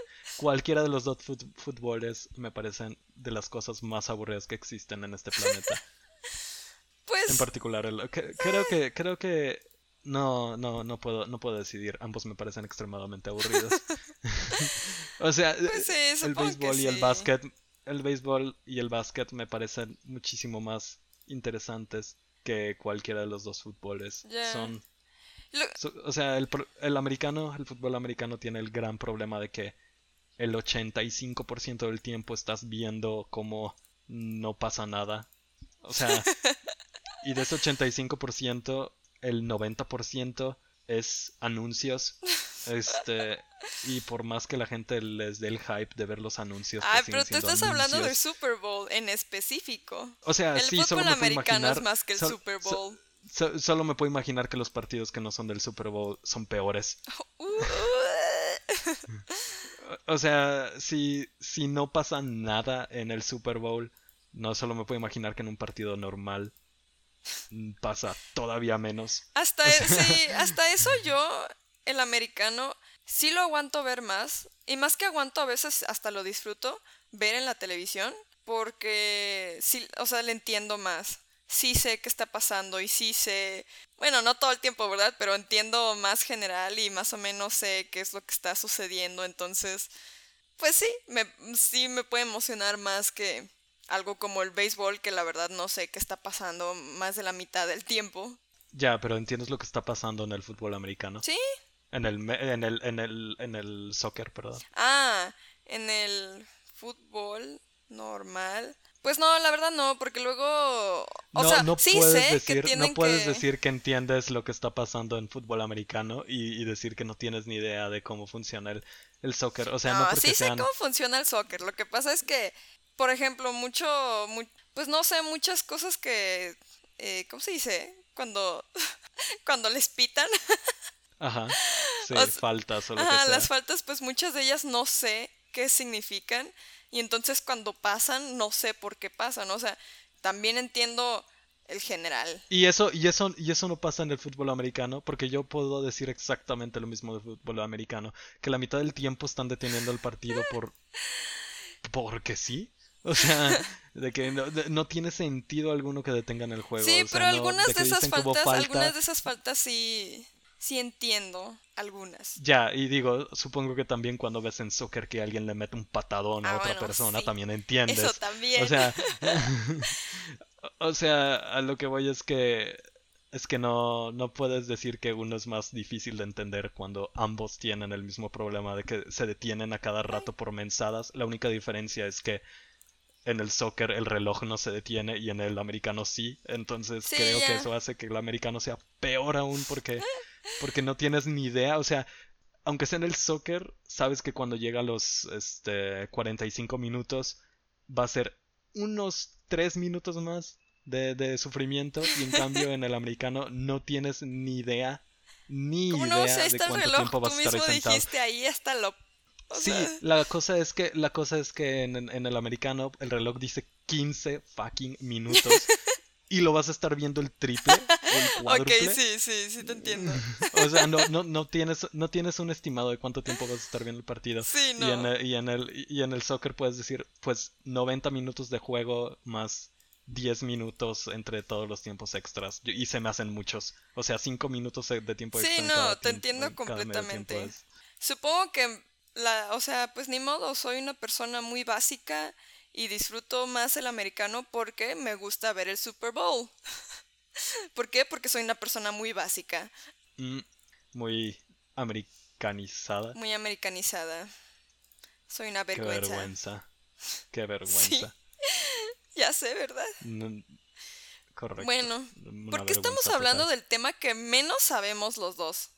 Speaker 2: Cualquiera de los dos fut- fútboles me parecen de las cosas más aburridas que existen en este planeta. En
Speaker 1: Pues
Speaker 2: particular, el- que- creo que creo que no no no puedo no puedo decidir. Ambos me parecen extremadamente aburridos. o sea,
Speaker 1: Pues sí,
Speaker 2: el béisbol y el básquet, el béisbol y el básquet me parecen muchísimo más interesantes que cualquiera de los dos fútboles.
Speaker 1: Ya.
Speaker 2: Son So- o sea, el, el americano, el fútbol americano tiene el gran problema de que el 85% del tiempo estás viendo cómo no pasa nada. O sea, y de ese 85%, el 90% es anuncios. Este, y por más que la gente les dé el hype de ver los anuncios,
Speaker 1: Ay, pero tú estás hablando del. Super Bowl en específico.
Speaker 2: O sea,
Speaker 1: El
Speaker 2: sí,
Speaker 1: fútbol
Speaker 2: solo me
Speaker 1: americano es más que el Super
Speaker 2: so-
Speaker 1: Bowl.
Speaker 2: so- solo me puedo imaginar que los partidos que no son del Super Bowl son peores.
Speaker 1: Uh, uh,
Speaker 2: O sea, si, si no pasa nada en el Super Bowl, no solo me puedo imaginar que en un partido normal pasa todavía menos.
Speaker 1: hasta, e- sí, hasta eso yo, el americano, sí lo aguanto ver más. Y más que aguanto, a veces hasta lo disfruto ver en la televisión. Porque sí, o sea, le entiendo más. Sí sé qué está pasando y sí sé. Bueno, no todo el tiempo, ¿verdad? Pero entiendo más general y más o menos sé qué es lo que está sucediendo. Entonces, pues sí, me, sí me puede emocionar más que algo como el béisbol, que la verdad no sé qué está pasando más de la mitad del tiempo.
Speaker 2: Ya, pero entiendes lo que está pasando en el fútbol americano.
Speaker 1: ¿Sí?
Speaker 2: En el, en el, en el, en el soccer, perdón.
Speaker 1: Ah, en el fútbol normal. Pues no, la verdad no, porque luego... O
Speaker 2: no,
Speaker 1: sea,
Speaker 2: no
Speaker 1: sí
Speaker 2: puedes
Speaker 1: sé que
Speaker 2: decir,
Speaker 1: tienen
Speaker 2: no puedes
Speaker 1: que...
Speaker 2: decir que entiendes lo que está pasando en fútbol americano y, y decir que no tienes ni idea de cómo funciona el, el soccer. O sea, no,
Speaker 1: No,
Speaker 2: porque
Speaker 1: sí
Speaker 2: sean...
Speaker 1: sé cómo funciona el soccer. Lo que pasa es que, por ejemplo, mucho, mu- pues no sé, muchas cosas que, eh, ¿cómo se dice? Cuando, cuando les pitan,
Speaker 2: Ajá, sí,
Speaker 1: O sea,
Speaker 2: faltas o lo
Speaker 1: ajá,
Speaker 2: que sea.
Speaker 1: las faltas, pues muchas de ellas no sé qué significan y entonces cuando pasan no sé por qué pasan. O sea, también entiendo el general.
Speaker 2: Y eso, y eso, y eso no pasa en el fútbol americano, porque yo puedo decir exactamente lo mismo del fútbol americano, que la mitad del tiempo están deteniendo el partido por porque sí. O sea, de que no, de- no tiene sentido alguno que detengan el juego.
Speaker 1: Sí,
Speaker 2: o sea,
Speaker 1: pero
Speaker 2: no-
Speaker 1: algunas
Speaker 2: de
Speaker 1: de, esas faltas,
Speaker 2: falta.
Speaker 1: algunas de esas faltas sí, sí entiendo, algunas.
Speaker 2: Ya, y digo, supongo que también cuando ves en soccer que alguien le mete un patadón a
Speaker 1: Ah,
Speaker 2: otra
Speaker 1: bueno,
Speaker 2: persona,
Speaker 1: sí.
Speaker 2: también entiendes.
Speaker 1: Eso también.
Speaker 2: O sea, o sea, a lo que voy es que es que no, no puedes decir que uno es más difícil de entender cuando ambos tienen el mismo problema de que se detienen a cada rato por mensadas. La única diferencia es que en el soccer el reloj no se detiene y en el americano sí. Entonces
Speaker 1: Sí,
Speaker 2: creo que eso hace que el americano sea peor aún porque, porque no tienes ni idea. O sea, aunque sea en el soccer, sabes que cuando llega a los este, 45 minutos va a ser unos 3 minutos más de, de sufrimiento y en cambio en el americano no tienes ni idea, ni idea
Speaker 1: no
Speaker 2: de cuánto
Speaker 1: reloj,
Speaker 2: tiempo vas a estar ahí sentado.
Speaker 1: dijiste ahí hasta lo... o
Speaker 2: Sí,
Speaker 1: sea,
Speaker 2: la cosa es que la cosa es que en, en el americano el reloj dice 15 fucking minutos y lo vas a estar viendo el triple o el
Speaker 1: ok,
Speaker 2: cuádruple.
Speaker 1: sí, sí, sí te entiendo.
Speaker 2: O sea, no, no, no tienes no tienes un estimado de cuánto tiempo vas a estar viendo el partido.
Speaker 1: Sí,
Speaker 2: Y en,
Speaker 1: no.
Speaker 2: el, y, en el, y en el soccer puedes decir, pues 90 minutos de juego más 10 minutos entre todos los tiempos extras. Y se me hacen muchos. O sea, 5 minutos de tiempo
Speaker 1: Sí,
Speaker 2: extra. en
Speaker 1: no, te
Speaker 2: tiempo-
Speaker 1: entiendo completamente. Supongo que la, o sea, pues ni modo, soy una persona muy básica y disfruto más el americano porque me gusta ver el Super Bowl. ¿Por qué? Porque soy una persona muy básica,
Speaker 2: mm, muy americanizada.
Speaker 1: muy americanizada. Soy una
Speaker 2: Qué
Speaker 1: vergüenza.
Speaker 2: vergüenza. Qué vergüenza.
Speaker 1: Ya sé, ¿verdad?
Speaker 2: No- correcto.
Speaker 1: Bueno,
Speaker 2: Una
Speaker 1: ¿por qué estamos
Speaker 2: vergüenza
Speaker 1: hablando
Speaker 2: total.
Speaker 1: del tema que menos sabemos los dos?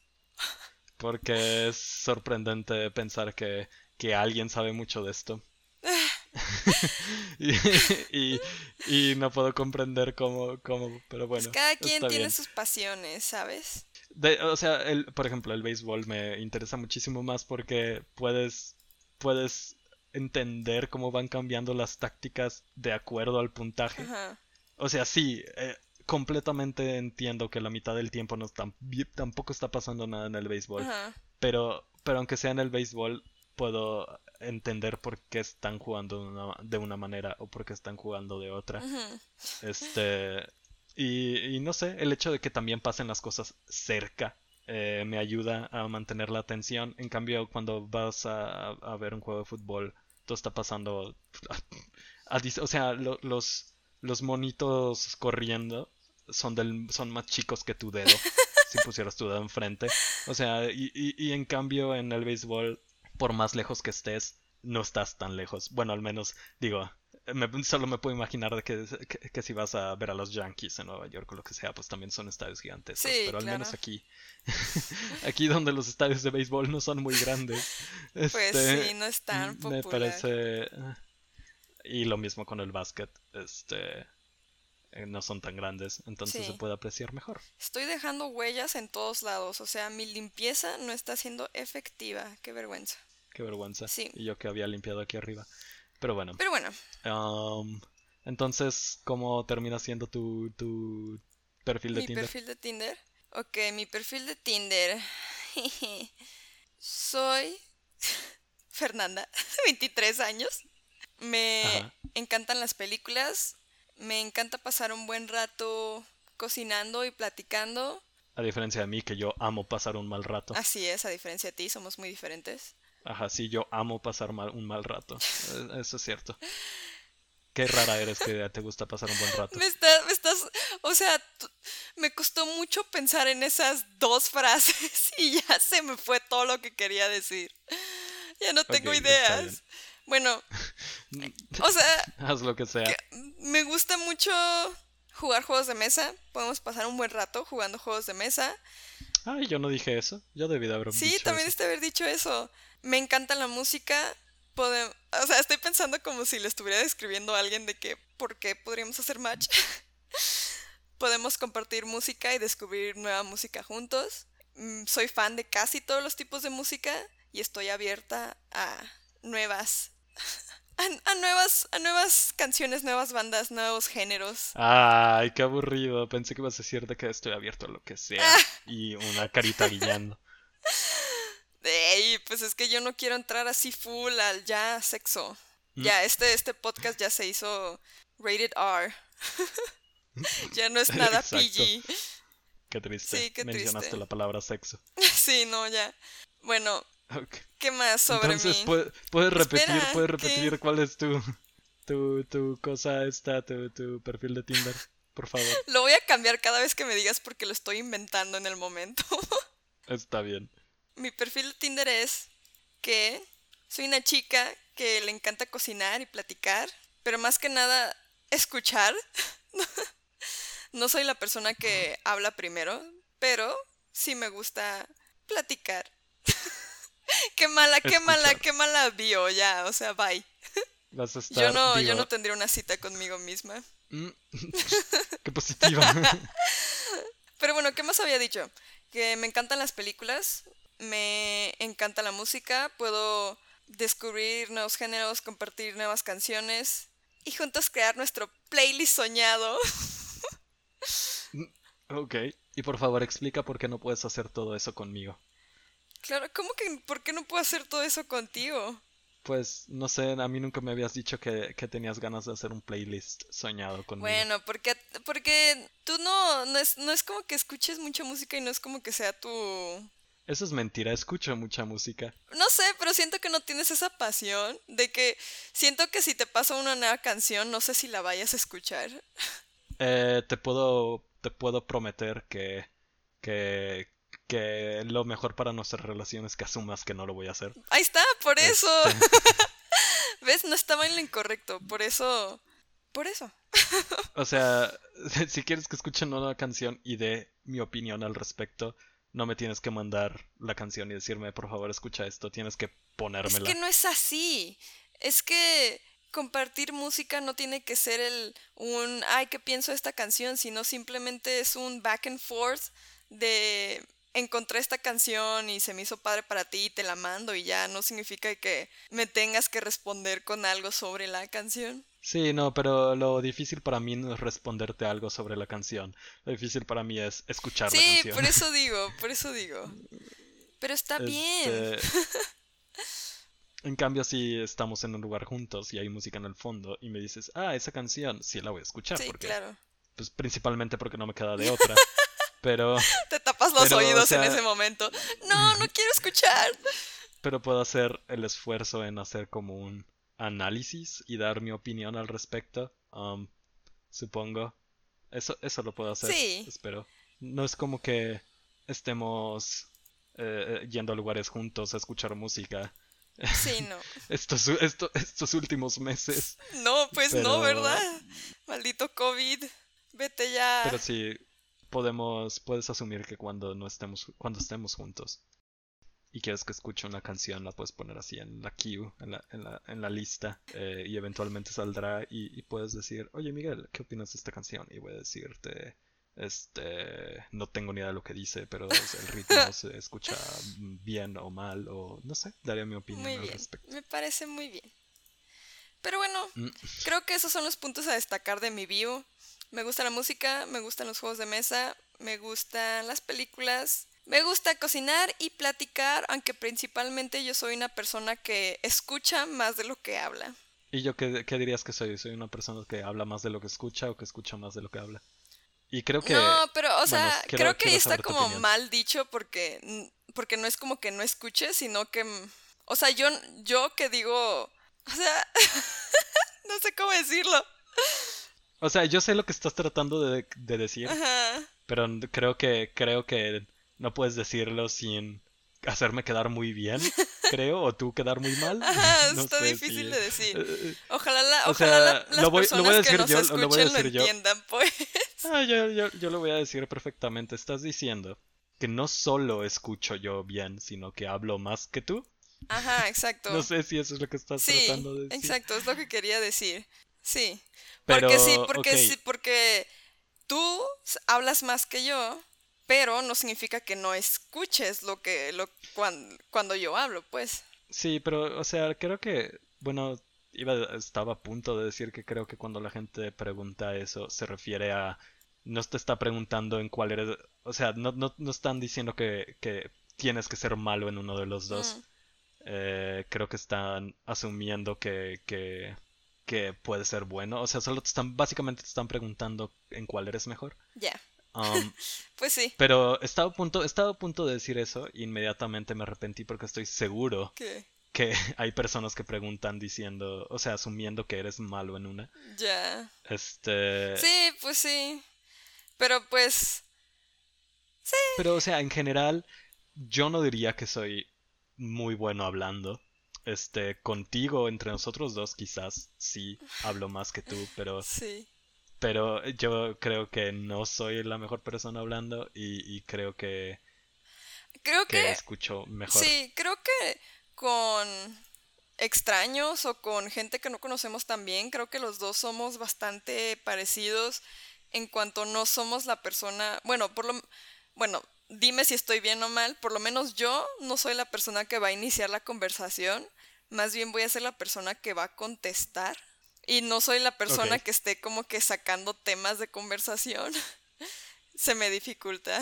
Speaker 2: Porque es sorprendente pensar que, que alguien sabe mucho de esto. y, y, y no puedo comprender cómo, cómo pero bueno.
Speaker 1: Pues cada quien tiene
Speaker 2: bien.
Speaker 1: sus pasiones, ¿sabes?
Speaker 2: De- o sea, el, por ejemplo, el béisbol me interesa muchísimo más porque puedes, puedes entender cómo van cambiando las tácticas de acuerdo al puntaje.
Speaker 1: Ajá.
Speaker 2: O sea, sí, eh, completamente entiendo que la mitad del tiempo no está, tampoco está pasando nada en el béisbol.
Speaker 1: Ajá.
Speaker 2: Pero, pero aunque sea en el béisbol, puedo entender por qué están jugando de una, de una manera o por qué están jugando de otra. Este. Y, y no sé, el hecho de que también pasen las cosas cerca eh, me ayuda a mantener la atención. En cambio, cuando vas a, a ver un juego de fútbol, todo está pasando. a o sea, lo- los, los monitos corriendo son, del, son más chicos que tu dedo. si pusieras tu dedo enfrente. O sea, y, y, y en cambio en el béisbol, por más lejos que estés, no estás tan lejos. Bueno, al menos, digo, me- solo me puedo imaginar de que, que, que si vas a ver a los Yankees en Nueva York o lo que sea, pues también son estadios gigantes.
Speaker 1: Sí,
Speaker 2: pero al menos aquí, aquí donde los estadios de béisbol no son muy grandes.
Speaker 1: Pues
Speaker 2: este,
Speaker 1: sí, no es tan
Speaker 2: me parece... Y lo mismo con el básquet, este... eh, No son tan grandes, entonces
Speaker 1: Sí.
Speaker 2: se puede apreciar mejor.
Speaker 1: Estoy dejando huellas en todos lados, o sea, mi limpieza no está siendo efectiva. Qué vergüenza.
Speaker 2: Qué vergüenza.
Speaker 1: Sí.
Speaker 2: Y yo que había limpiado aquí arriba. Pero bueno.
Speaker 1: Pero bueno,
Speaker 2: um, entonces, ¿cómo termina siendo tu, tu perfil de
Speaker 1: mi
Speaker 2: Tinder?
Speaker 1: perfil de Tinder. Ok, mi perfil de Tinder. Soy Fernanda, 23 años. Me
Speaker 2: Ajá.
Speaker 1: encantan las películas. Me encanta pasar un buen rato cocinando y platicando.
Speaker 2: A diferencia de mí, que yo amo pasar un mal rato.
Speaker 1: Así es, a diferencia de ti, somos muy diferentes.
Speaker 2: Ajá, sí, yo amo pasar mal- un mal rato. Eh, Eso es cierto. Qué rara eres que te gusta pasar un buen rato.
Speaker 1: Me, está- me estás, o sea, me costó mucho pensar en esas dos frases y ya se me fue todo lo que quería decir. Ya no tengo
Speaker 2: Ok, está
Speaker 1: ideas. Bueno, o sea,
Speaker 2: Haz lo que sea.
Speaker 1: que me gusta mucho jugar juegos de mesa. Podemos pasar un buen rato jugando juegos de mesa.
Speaker 2: Ay, yo no dije eso. Yo debí de haber
Speaker 1: Sí,
Speaker 2: dicho
Speaker 1: también
Speaker 2: eso.
Speaker 1: este haber dicho eso. Me encanta la música. Podem- o sea, estoy pensando como si le estuviera describiendo a alguien de que por qué podríamos hacer match. Podemos compartir música y descubrir nueva música juntos. Mm, Soy fan de casi todos los tipos de música y estoy abierta a nuevas a, a nuevas a nuevas canciones, nuevas bandas, nuevos géneros.
Speaker 2: Ay, qué aburrido. Pensé que ibas a decir de que estoy abierto a lo que sea.
Speaker 1: Ah.
Speaker 2: Y una carita guiñando.
Speaker 1: Ey, pues es que yo no quiero entrar así full al ya sexo. Mm. Ya, este, este podcast ya se hizo rated R. ya no es nada PG.
Speaker 2: Qué triste. Sí, qué Mencionaste la palabra sexo.
Speaker 1: sí, no, ya. Bueno, ¿qué más sobre
Speaker 2: Entonces, mí? ¿puedes, repetir, puedes repetir cuál es tu, tu, tu cosa esta, tu, tu perfil de Tinder, por favor.
Speaker 1: Lo voy a cambiar cada vez que me digas porque lo estoy inventando en el momento.
Speaker 2: Está bien.
Speaker 1: Mi perfil de Tinder es que soy una chica que le encanta cocinar y platicar, pero más que nada escuchar. no soy la persona que habla primero, pero sí me gusta platicar. qué mala, qué mala, qué mala bio ya, o sea, bye. yo no, yo no tendría una cita conmigo misma. Mm,
Speaker 2: qué positiva.
Speaker 1: Pero bueno, ¿qué más había dicho? Que me encantan las películas, me encanta la música, puedo descubrir nuevos géneros, compartir nuevas canciones y juntos crear nuestro playlist soñado.
Speaker 2: Mm, ok, y por favor explica por qué no puedes hacer todo eso conmigo.
Speaker 1: Claro, ¿cómo que por qué no puedo hacer todo eso contigo?
Speaker 2: Pues no sé, a mí nunca me habías dicho que, tenías ganas de hacer un playlist soñado conmigo.
Speaker 1: Bueno, porque, porque tú no, no es, no es como que escuches mucha música y no es como que sea tu...
Speaker 2: Eso es mentira, escucho mucha música.
Speaker 1: No sé, pero siento que no tienes esa pasión de que siento que si te pasa una nueva canción, no sé si la vayas a escuchar.
Speaker 2: Eh, te puedo, te puedo prometer que, que, que lo mejor para nuestras relaciones es que asumas que no lo voy a hacer.
Speaker 1: Ahí está, por eso. Este. ¿Ves? No estaba en lo incorrecto, por eso... Por eso.
Speaker 2: o sea, si quieres que escuchen una canción y dé mi opinión al respecto, no me tienes que mandar la canción y decirme, por favor, escucha esto, tienes que ponérmela.
Speaker 1: Es que no es así. Es que compartir música no tiene que ser el un ay, ¿qué pienso de esta canción? sino simplemente es un back and forth de encontré esta canción y se me hizo padre para ti y te la mando y ya no significa que me tengas que responder con algo sobre la canción.
Speaker 2: Sí, no, pero lo difícil para mí no es responderte algo sobre la canción. Lo difícil para mí es escuchar la canción.
Speaker 1: Sí, por eso digo, por eso digo. Pero está este, bien.
Speaker 2: En cambio, si estamos en un lugar juntos y hay música en el fondo y me dices, ah, esa canción, sí la voy a escuchar.
Speaker 1: Sí, claro.
Speaker 2: Pues principalmente porque no me queda de otra. Pero.
Speaker 1: Te tapas los oídos en ese momento. No, no quiero escuchar.
Speaker 2: Pero puedo hacer el esfuerzo en hacer como un análisis y dar mi opinión al respecto. Um, supongo. Eso, eso lo puedo hacer. Sí. Espero. No es como que estemos eh, eh, yendo a lugares juntos a escuchar música.
Speaker 1: Sí, no.
Speaker 2: estos, estos últimos meses.
Speaker 1: No, pues no, ¿verdad? Maldito COVID. Vete ya.
Speaker 2: Pero sí, podemos, puedes asumir que cuando no estemos, cuando estemos juntos y quieres que escuche una canción, la puedes poner así en la queue, en la, en la, en la lista, eh, y eventualmente saldrá y, puedes decir, oye Miguel, ¿qué opinas de esta canción? Y voy a decirte, este, no tengo ni idea de lo que dice, pero el ritmo se escucha bien o mal, o no sé, daría mi opinión al respecto.
Speaker 1: Me parece muy bien. Pero bueno, mm. creo que esos son los puntos a destacar de mi bio. Me gusta la música, me gustan los juegos de mesa, me gustan las películas, me gusta cocinar y platicar, aunque principalmente yo soy una persona que escucha más de lo que habla.
Speaker 2: ¿Y yo qué, dirías que soy? ¿Soy una persona que habla más de lo que escucha o que escucha más de lo que habla? Y creo que...
Speaker 1: No, pero, o sea, creo que está como mal dicho porque, porque no es como que no escuche, sino que... O sea, yo, yo que digo... O sea, no sé cómo decirlo.
Speaker 2: O sea, yo sé lo que estás tratando de, decir, pero creo que creo que no puedes decirlo sin hacerme quedar muy bien, creo, o tú quedar muy mal.
Speaker 1: Ajá, está difícil de decir. Eh, eh, ojalá, la, ojalá las lo voy, personas lo voy a decir que nos yo, escuchen lo, voy a decir lo entiendan, pues.
Speaker 2: Ah, yo, yo, yo lo voy a decir perfectamente. Estás diciendo que no solo escucho yo bien, sino que hablo más que tú.
Speaker 1: Ajá, exacto.
Speaker 2: No sé si eso es lo que estás tratando de decir.
Speaker 1: Exacto, es lo que quería decir. Sí. porque sí, porque sí, porque tú hablas más que yo, pero no significa que no escuches lo que lo cuando, yo hablo, pues.
Speaker 2: Sí, pero o sea, creo que bueno, iba estaba a punto de decir que creo que cuando la gente pregunta eso se refiere a no te está preguntando en cuál eres, o sea, no, no, no están diciendo que, que, tienes que ser malo en uno de los dos. Eh, creo que están asumiendo que, que, que puede ser bueno. O sea, solo te están, básicamente te están preguntando en cuál eres mejor.
Speaker 1: Ya.
Speaker 2: Um,
Speaker 1: Pues sí.
Speaker 2: pero estaba a punto, estaba a punto de decir eso y inmediatamente me arrepentí porque estoy seguro
Speaker 1: Que
Speaker 2: que hay personas que preguntan diciendo, o sea, asumiendo que eres malo en una.
Speaker 1: ya.
Speaker 2: Este,
Speaker 1: Sí, pues sí. Pero pues
Speaker 2: pero o sea, en general yo no diría que soy muy bueno hablando. Este, contigo, entre nosotros dos, quizás sí hablo más que tú, pero,
Speaker 1: sí.
Speaker 2: pero yo creo que no soy la mejor persona hablando y, y creo que,
Speaker 1: Creo
Speaker 2: que
Speaker 1: que
Speaker 2: escucho mejor.
Speaker 1: sí, creo que con extraños o con gente que no conocemos tan bien, creo que los dos somos bastante parecidos en cuanto no somos la persona, bueno, por lo bueno, dime si estoy bien o mal, por lo menos yo no soy la persona que va a iniciar la conversación, más bien voy a ser la persona que va a contestar y no soy la persona que esté como que sacando temas de conversación. Se me dificulta.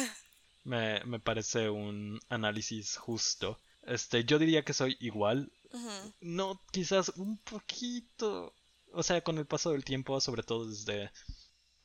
Speaker 2: Me, me parece un análisis justo. Este, yo diría que soy igual. No, quizás un poquito. O sea, con el paso del tiempo, sobre todo desde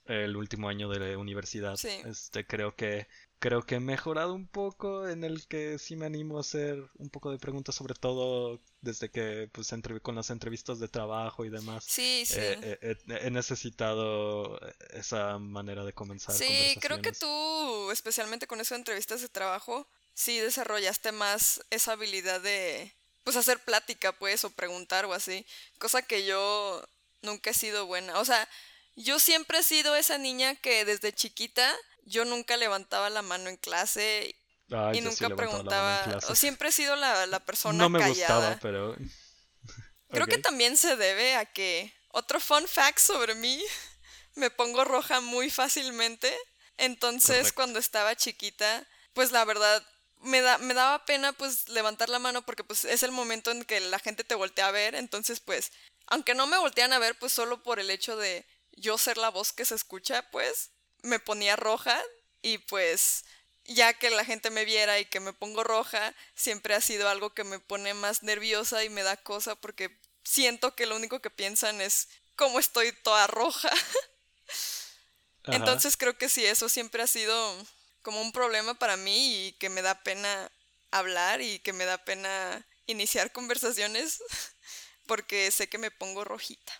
Speaker 2: el último año de la universidad,
Speaker 1: Sí.
Speaker 2: este, creo que creo que he mejorado un poco en el que sí me animo a hacer un poco de preguntas, sobre todo desde que pues con las entrevistas de trabajo y demás.
Speaker 1: Sí, sí.
Speaker 2: eh, eh, eh, he necesitado esa manera de comenzar
Speaker 1: Sí, creo que tú, especialmente con de entrevistas de trabajo, sí desarrollaste más esa habilidad de, pues, hacer plática, pues, o preguntar o así. Cosa que yo nunca he sido buena. O sea, yo siempre he sido esa niña que desde chiquita yo nunca levantaba la mano en clase
Speaker 2: Ay,
Speaker 1: y
Speaker 2: sí
Speaker 1: nunca preguntaba. O siempre he sido la, la persona
Speaker 2: No me
Speaker 1: callada.
Speaker 2: gustaba, pero...
Speaker 1: Creo que también se debe a que otro fun fact sobre mí, me pongo roja muy fácilmente. Entonces, cuando estaba chiquita, pues la verdad me da me daba pena pues levantar la mano porque pues es el momento en que la gente te voltea a ver, entonces pues aunque no me voltean a ver, pues solo por el hecho de yo ser la voz que se escucha, pues me ponía roja y pues ya que la gente me viera y que me pongo roja, siempre ha sido algo que me pone más nerviosa y me da cosa porque siento que lo único que piensan es cómo estoy toda roja.
Speaker 2: Ajá.
Speaker 1: Entonces creo que sí, eso siempre ha sido como un problema para mí y que me da pena hablar y que me da pena iniciar conversaciones porque sé que me pongo rojita.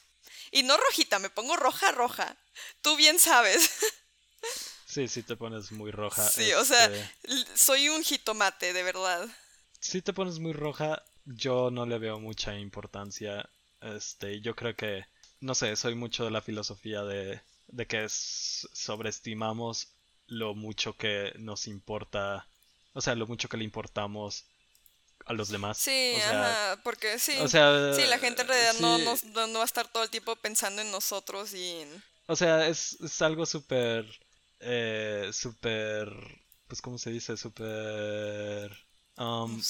Speaker 1: Y no rojita, me pongo roja roja. Tú bien sabes.
Speaker 2: Sí, sí te pones muy roja.
Speaker 1: Sí, o sea,
Speaker 2: este,
Speaker 1: soy un jitomate, de verdad.
Speaker 2: Si te pones muy roja, yo no le veo mucha importancia. Este, yo creo que, no sé, soy mucho de la filosofía de, de que sobreestimamos lo mucho que nos importa, o sea, lo mucho que le importamos a los demás.
Speaker 1: Sí,
Speaker 2: o sea,
Speaker 1: ajá, porque sí.
Speaker 2: o sea,
Speaker 1: sí, la gente en realidad
Speaker 2: sí,
Speaker 1: no va a estar todo el tiempo pensando en nosotros y en...
Speaker 2: O sea, es, es algo súper, eh, súper, pues, ¿cómo se dice? Súper, um,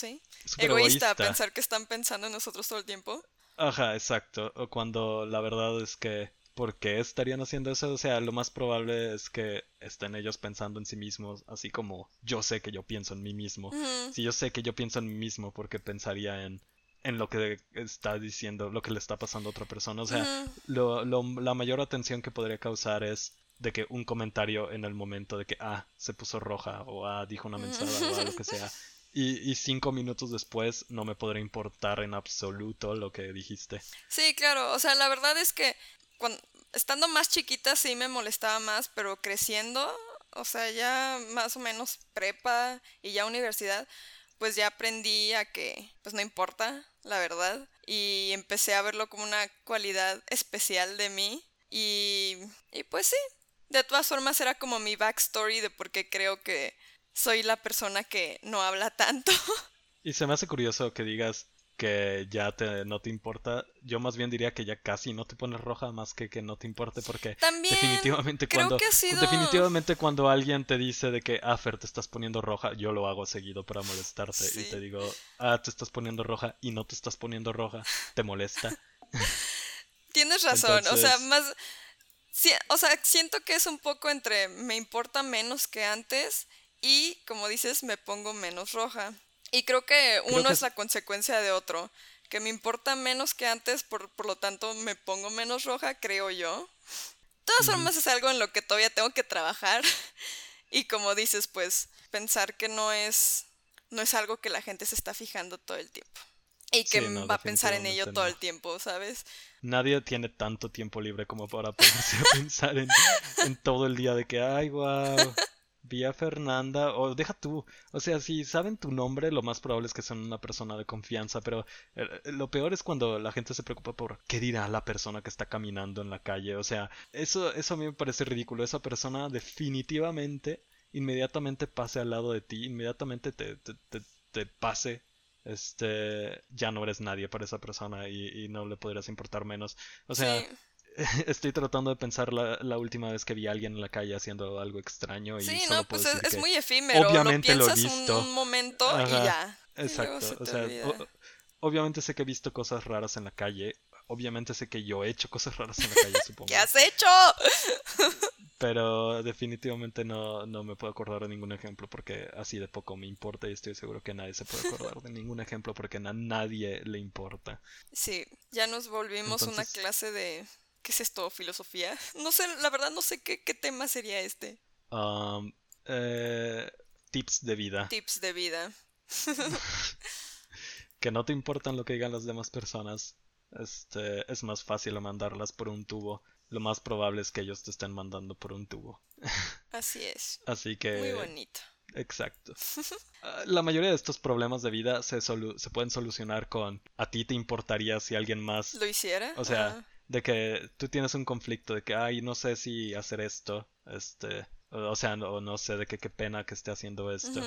Speaker 2: súper
Speaker 1: Egoísta,
Speaker 2: egoísta.
Speaker 1: pensar que están pensando en nosotros todo el tiempo.
Speaker 2: Ajá, exacto. O cuando la verdad es que, ¿por qué estarían haciendo eso? O sea, lo más probable es que estén ellos pensando en sí mismos, así como yo sé que yo pienso en mí mismo. Si yo sé que yo pienso en mí mismo, porque pensaría en, en lo que está diciendo, lo que le está pasando a otra persona. O sea, lo, lo- la mayor atención que podría causar es de que un comentario en el momento de que, ah, se puso roja, o ah, dijo una mensada, o ah, lo que sea. Y, y cinco minutos después no me podría importar en absoluto lo que dijiste.
Speaker 1: Sí, claro. O sea, la verdad es que cuan- estando más chiquita sí me molestaba más, pero creciendo, o sea, ya más o menos prepa y ya universidad, pues ya aprendí a que pues no importa, la verdad. Y empecé a verlo como una cualidad especial de mí. Y, y pues sí, de todas formas era como mi backstory de por qué creo que soy la persona que no habla tanto.
Speaker 2: Y se me hace curioso que digas que ya te, no te importa. Yo más bien diría que ya casi no te pones roja más que que no te importe porque
Speaker 1: También
Speaker 2: definitivamente
Speaker 1: creo
Speaker 2: cuando
Speaker 1: que ha sido...
Speaker 2: definitivamente cuando alguien te dice de que ah Fer te estás poniendo roja, yo lo hago seguido para molestarte y te digo ah te estás poniendo roja y no te estás poniendo roja, te molesta.
Speaker 1: Tienes razón, o sea, más... sí, o sea, siento que es un poco entre me importa menos que antes y, como dices, me pongo menos roja. Y creo que
Speaker 2: Creo
Speaker 1: uno
Speaker 2: que
Speaker 1: es
Speaker 2: es-
Speaker 1: la consecuencia de otro. Que me importa menos que antes, por, por lo tanto me pongo menos roja, creo yo. De todas formas es algo en lo que todavía tengo que trabajar. y como dices, pues pensar que no es, no es algo que la gente se está fijando todo el tiempo. Y que
Speaker 2: Sí, no,
Speaker 1: va a pensar en ello todo el tiempo, ¿sabes?
Speaker 2: Nadie tiene tanto tiempo libre como para pensar en, en todo el día de que, ay, wow, vi a Fernanda, o deja tú, o sea, si saben tu nombre, lo más probable es que son una persona de confianza, pero eh, lo peor es cuando la gente se preocupa por qué dirá la persona que está caminando en la calle, o sea, eso, eso a mí me parece ridículo, esa persona definitivamente, inmediatamente pase al lado de ti, inmediatamente te, te, te, te pase este, ya no eres nadie para esa persona y, y no le podrías importar menos. O sea,
Speaker 1: sí,
Speaker 2: estoy tratando de pensar la, la última vez que vi a alguien en la calle haciendo algo extraño y
Speaker 1: Sí,
Speaker 2: solo
Speaker 1: no,
Speaker 2: puedo
Speaker 1: pues es,
Speaker 2: decir
Speaker 1: es
Speaker 2: que
Speaker 1: muy efímero.
Speaker 2: obviamente
Speaker 1: lo
Speaker 2: lo he
Speaker 1: piensas un-
Speaker 2: visto.
Speaker 1: Un, momento y
Speaker 2: Ajá,
Speaker 1: ya. Y
Speaker 2: Exacto, o sea, o- obviamente sé que he visto cosas raras en la calle, obviamente sé que yo he hecho cosas raras en la calle, supongo.
Speaker 1: ¿Qué has hecho?
Speaker 2: Pero definitivamente no, no me puedo acordar de ningún ejemplo porque así de poco me importa y estoy seguro que nadie se puede acordar de ningún ejemplo porque a nadie le importa.
Speaker 1: Sí, ya nos volvimos una
Speaker 2: Entonces-
Speaker 1: clase de... ¿Qué es esto? ¿Filosofía? No sé, la verdad no sé qué, qué tema sería este.
Speaker 2: Um, eh, tips de vida.
Speaker 1: Tips de vida.
Speaker 2: Que no te importan lo que digan las demás personas. Este, es más fácil mandarlas por un tubo. Lo más probable es que ellos te estén mandando por un tubo.
Speaker 1: Así es.
Speaker 2: Así
Speaker 1: Muy
Speaker 2: que...
Speaker 1: bonito.
Speaker 2: Exacto. Ah, La mayoría de estos problemas de vida se, pueden solucionar con a ti te importaría si alguien más
Speaker 1: ¿Lo hiciera?
Speaker 2: O sea, de que tú tienes un conflicto de que, ay, no sé si hacer esto, este, o sea, no, no sé de que qué pena que esté haciendo esto.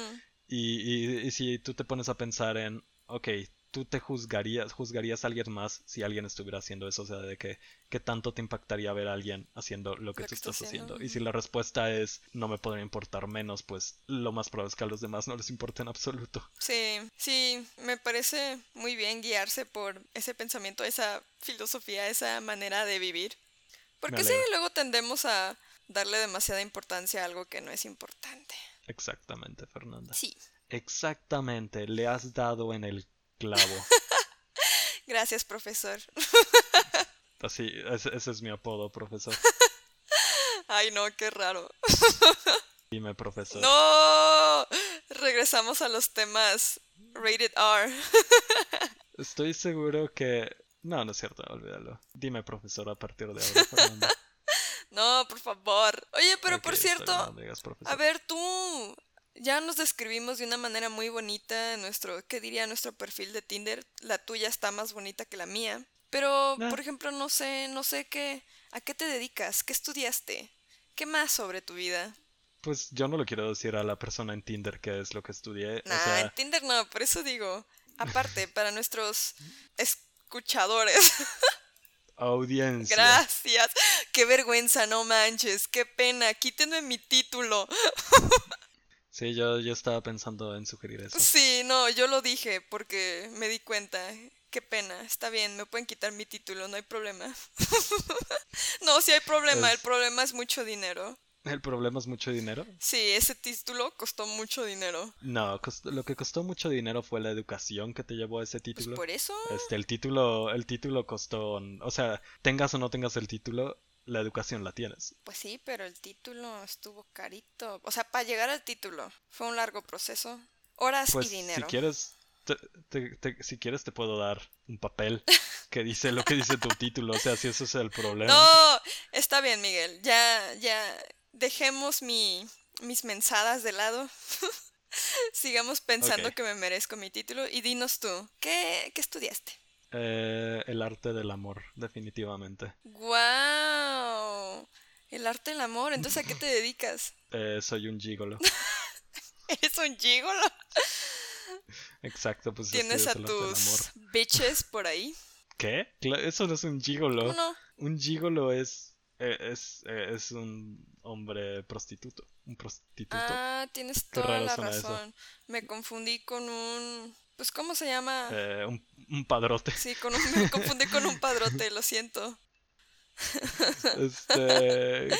Speaker 2: Y, y si tú te pones a pensar en, ok, tú te juzgarías, juzgarías a alguien más si alguien estuviera haciendo eso, o sea, de que qué tanto te impactaría ver a alguien haciendo lo que
Speaker 1: Lo
Speaker 2: tú
Speaker 1: que
Speaker 2: estás
Speaker 1: haciendo,
Speaker 2: haciendo. Y si la respuesta es no me podría importar menos, pues lo más probable es que a los demás no les importe en absoluto.
Speaker 1: Sí, sí, me parece muy bien guiarse por ese pensamiento, esa filosofía, esa manera de vivir. Porque sí, luego tendemos a darle demasiada importancia a algo que no es importante.
Speaker 2: Exactamente, Fernanda.
Speaker 1: Sí,
Speaker 2: Exactamente, le has dado en el clavo.
Speaker 1: gracias, profesor.
Speaker 2: Así, ese, ese es mi apodo, profesor.
Speaker 1: Ay, no, qué raro.
Speaker 2: Dime, profesor.
Speaker 1: No, regresamos a los temas rated R.
Speaker 2: Estoy seguro que... No, no es cierto, olvídalo. Dime, profesor, a partir de ahora, Fernanda.
Speaker 1: No, por favor. Oye, pero por cierto,
Speaker 2: bien, no me digas profesor.
Speaker 1: A ver, tú ya nos describimos de una manera muy bonita en nuestro, ¿qué diría nuestro perfil de Tinder? La tuya está más bonita que la mía. Pero,
Speaker 2: Ah.
Speaker 1: por ejemplo, no sé, no sé qué, ¿a qué te dedicas? ¿Qué estudiaste? ¿Qué más sobre tu vida?
Speaker 2: Pues yo no lo quiero decir a la persona en Tinder que es lo que estudié.
Speaker 1: Nah,
Speaker 2: o sea,
Speaker 1: en Tinder no, por eso digo. Aparte, para nuestros escuchadores.
Speaker 2: audiencia.
Speaker 1: Gracias. Qué vergüenza, no manches. Qué pena. Quítenme mi título.
Speaker 2: Sí, yo, yo estaba pensando en sugerir eso.
Speaker 1: Sí, no, yo lo dije porque me di cuenta. Qué pena, está bien, me pueden quitar mi título, no hay problema. no, sí hay problema, el problema es mucho dinero.
Speaker 2: ¿El problema es mucho dinero?
Speaker 1: Sí, ese título costó mucho dinero.
Speaker 2: No, lo que costó mucho dinero fue la educación que te llevó a ese
Speaker 1: Pues
Speaker 2: título.
Speaker 1: por eso.
Speaker 2: Este, el título, el título costó, o sea, tengas o no tengas el título, la educación la tienes.
Speaker 1: Pues sí, pero el título estuvo carito. O sea, para llegar al título fue un largo proceso. Horas
Speaker 2: Pues
Speaker 1: y
Speaker 2: si
Speaker 1: dinero.
Speaker 2: quieres, te- te- te- si quieres te puedo dar un papel que dice lo que dice tu título, o sea, si eso es el problema.
Speaker 1: No, está bien, Miguel. Ya, ya, dejemos mi, mis mensadas de lado. Sigamos pensando que me merezco mi título. Y dinos tú, ¿qué, qué estudiaste?
Speaker 2: Eh, el arte del amor, definitivamente.
Speaker 1: ¡Guau! El arte del amor. Entonces, ¿a qué te dedicas?
Speaker 2: Eh, soy un gigolo.
Speaker 1: ¿Eres un gigolo?
Speaker 2: Exacto, pues
Speaker 1: ¿Tienes a tus bitches por ahí?
Speaker 2: ¿Qué? Eso no es un gigolo.
Speaker 1: ¿Cómo no?
Speaker 2: Un gigolo es, eh, es, eh, es un hombre prostituto. Un prostituto.
Speaker 1: Ah, tienes toda la
Speaker 2: eso.
Speaker 1: razón. Me confundí con un... Pues, ¿cómo se llama?
Speaker 2: Eh, un, un padrote.
Speaker 1: Sí, con un... me confundí con un padrote, lo siento.
Speaker 2: Este.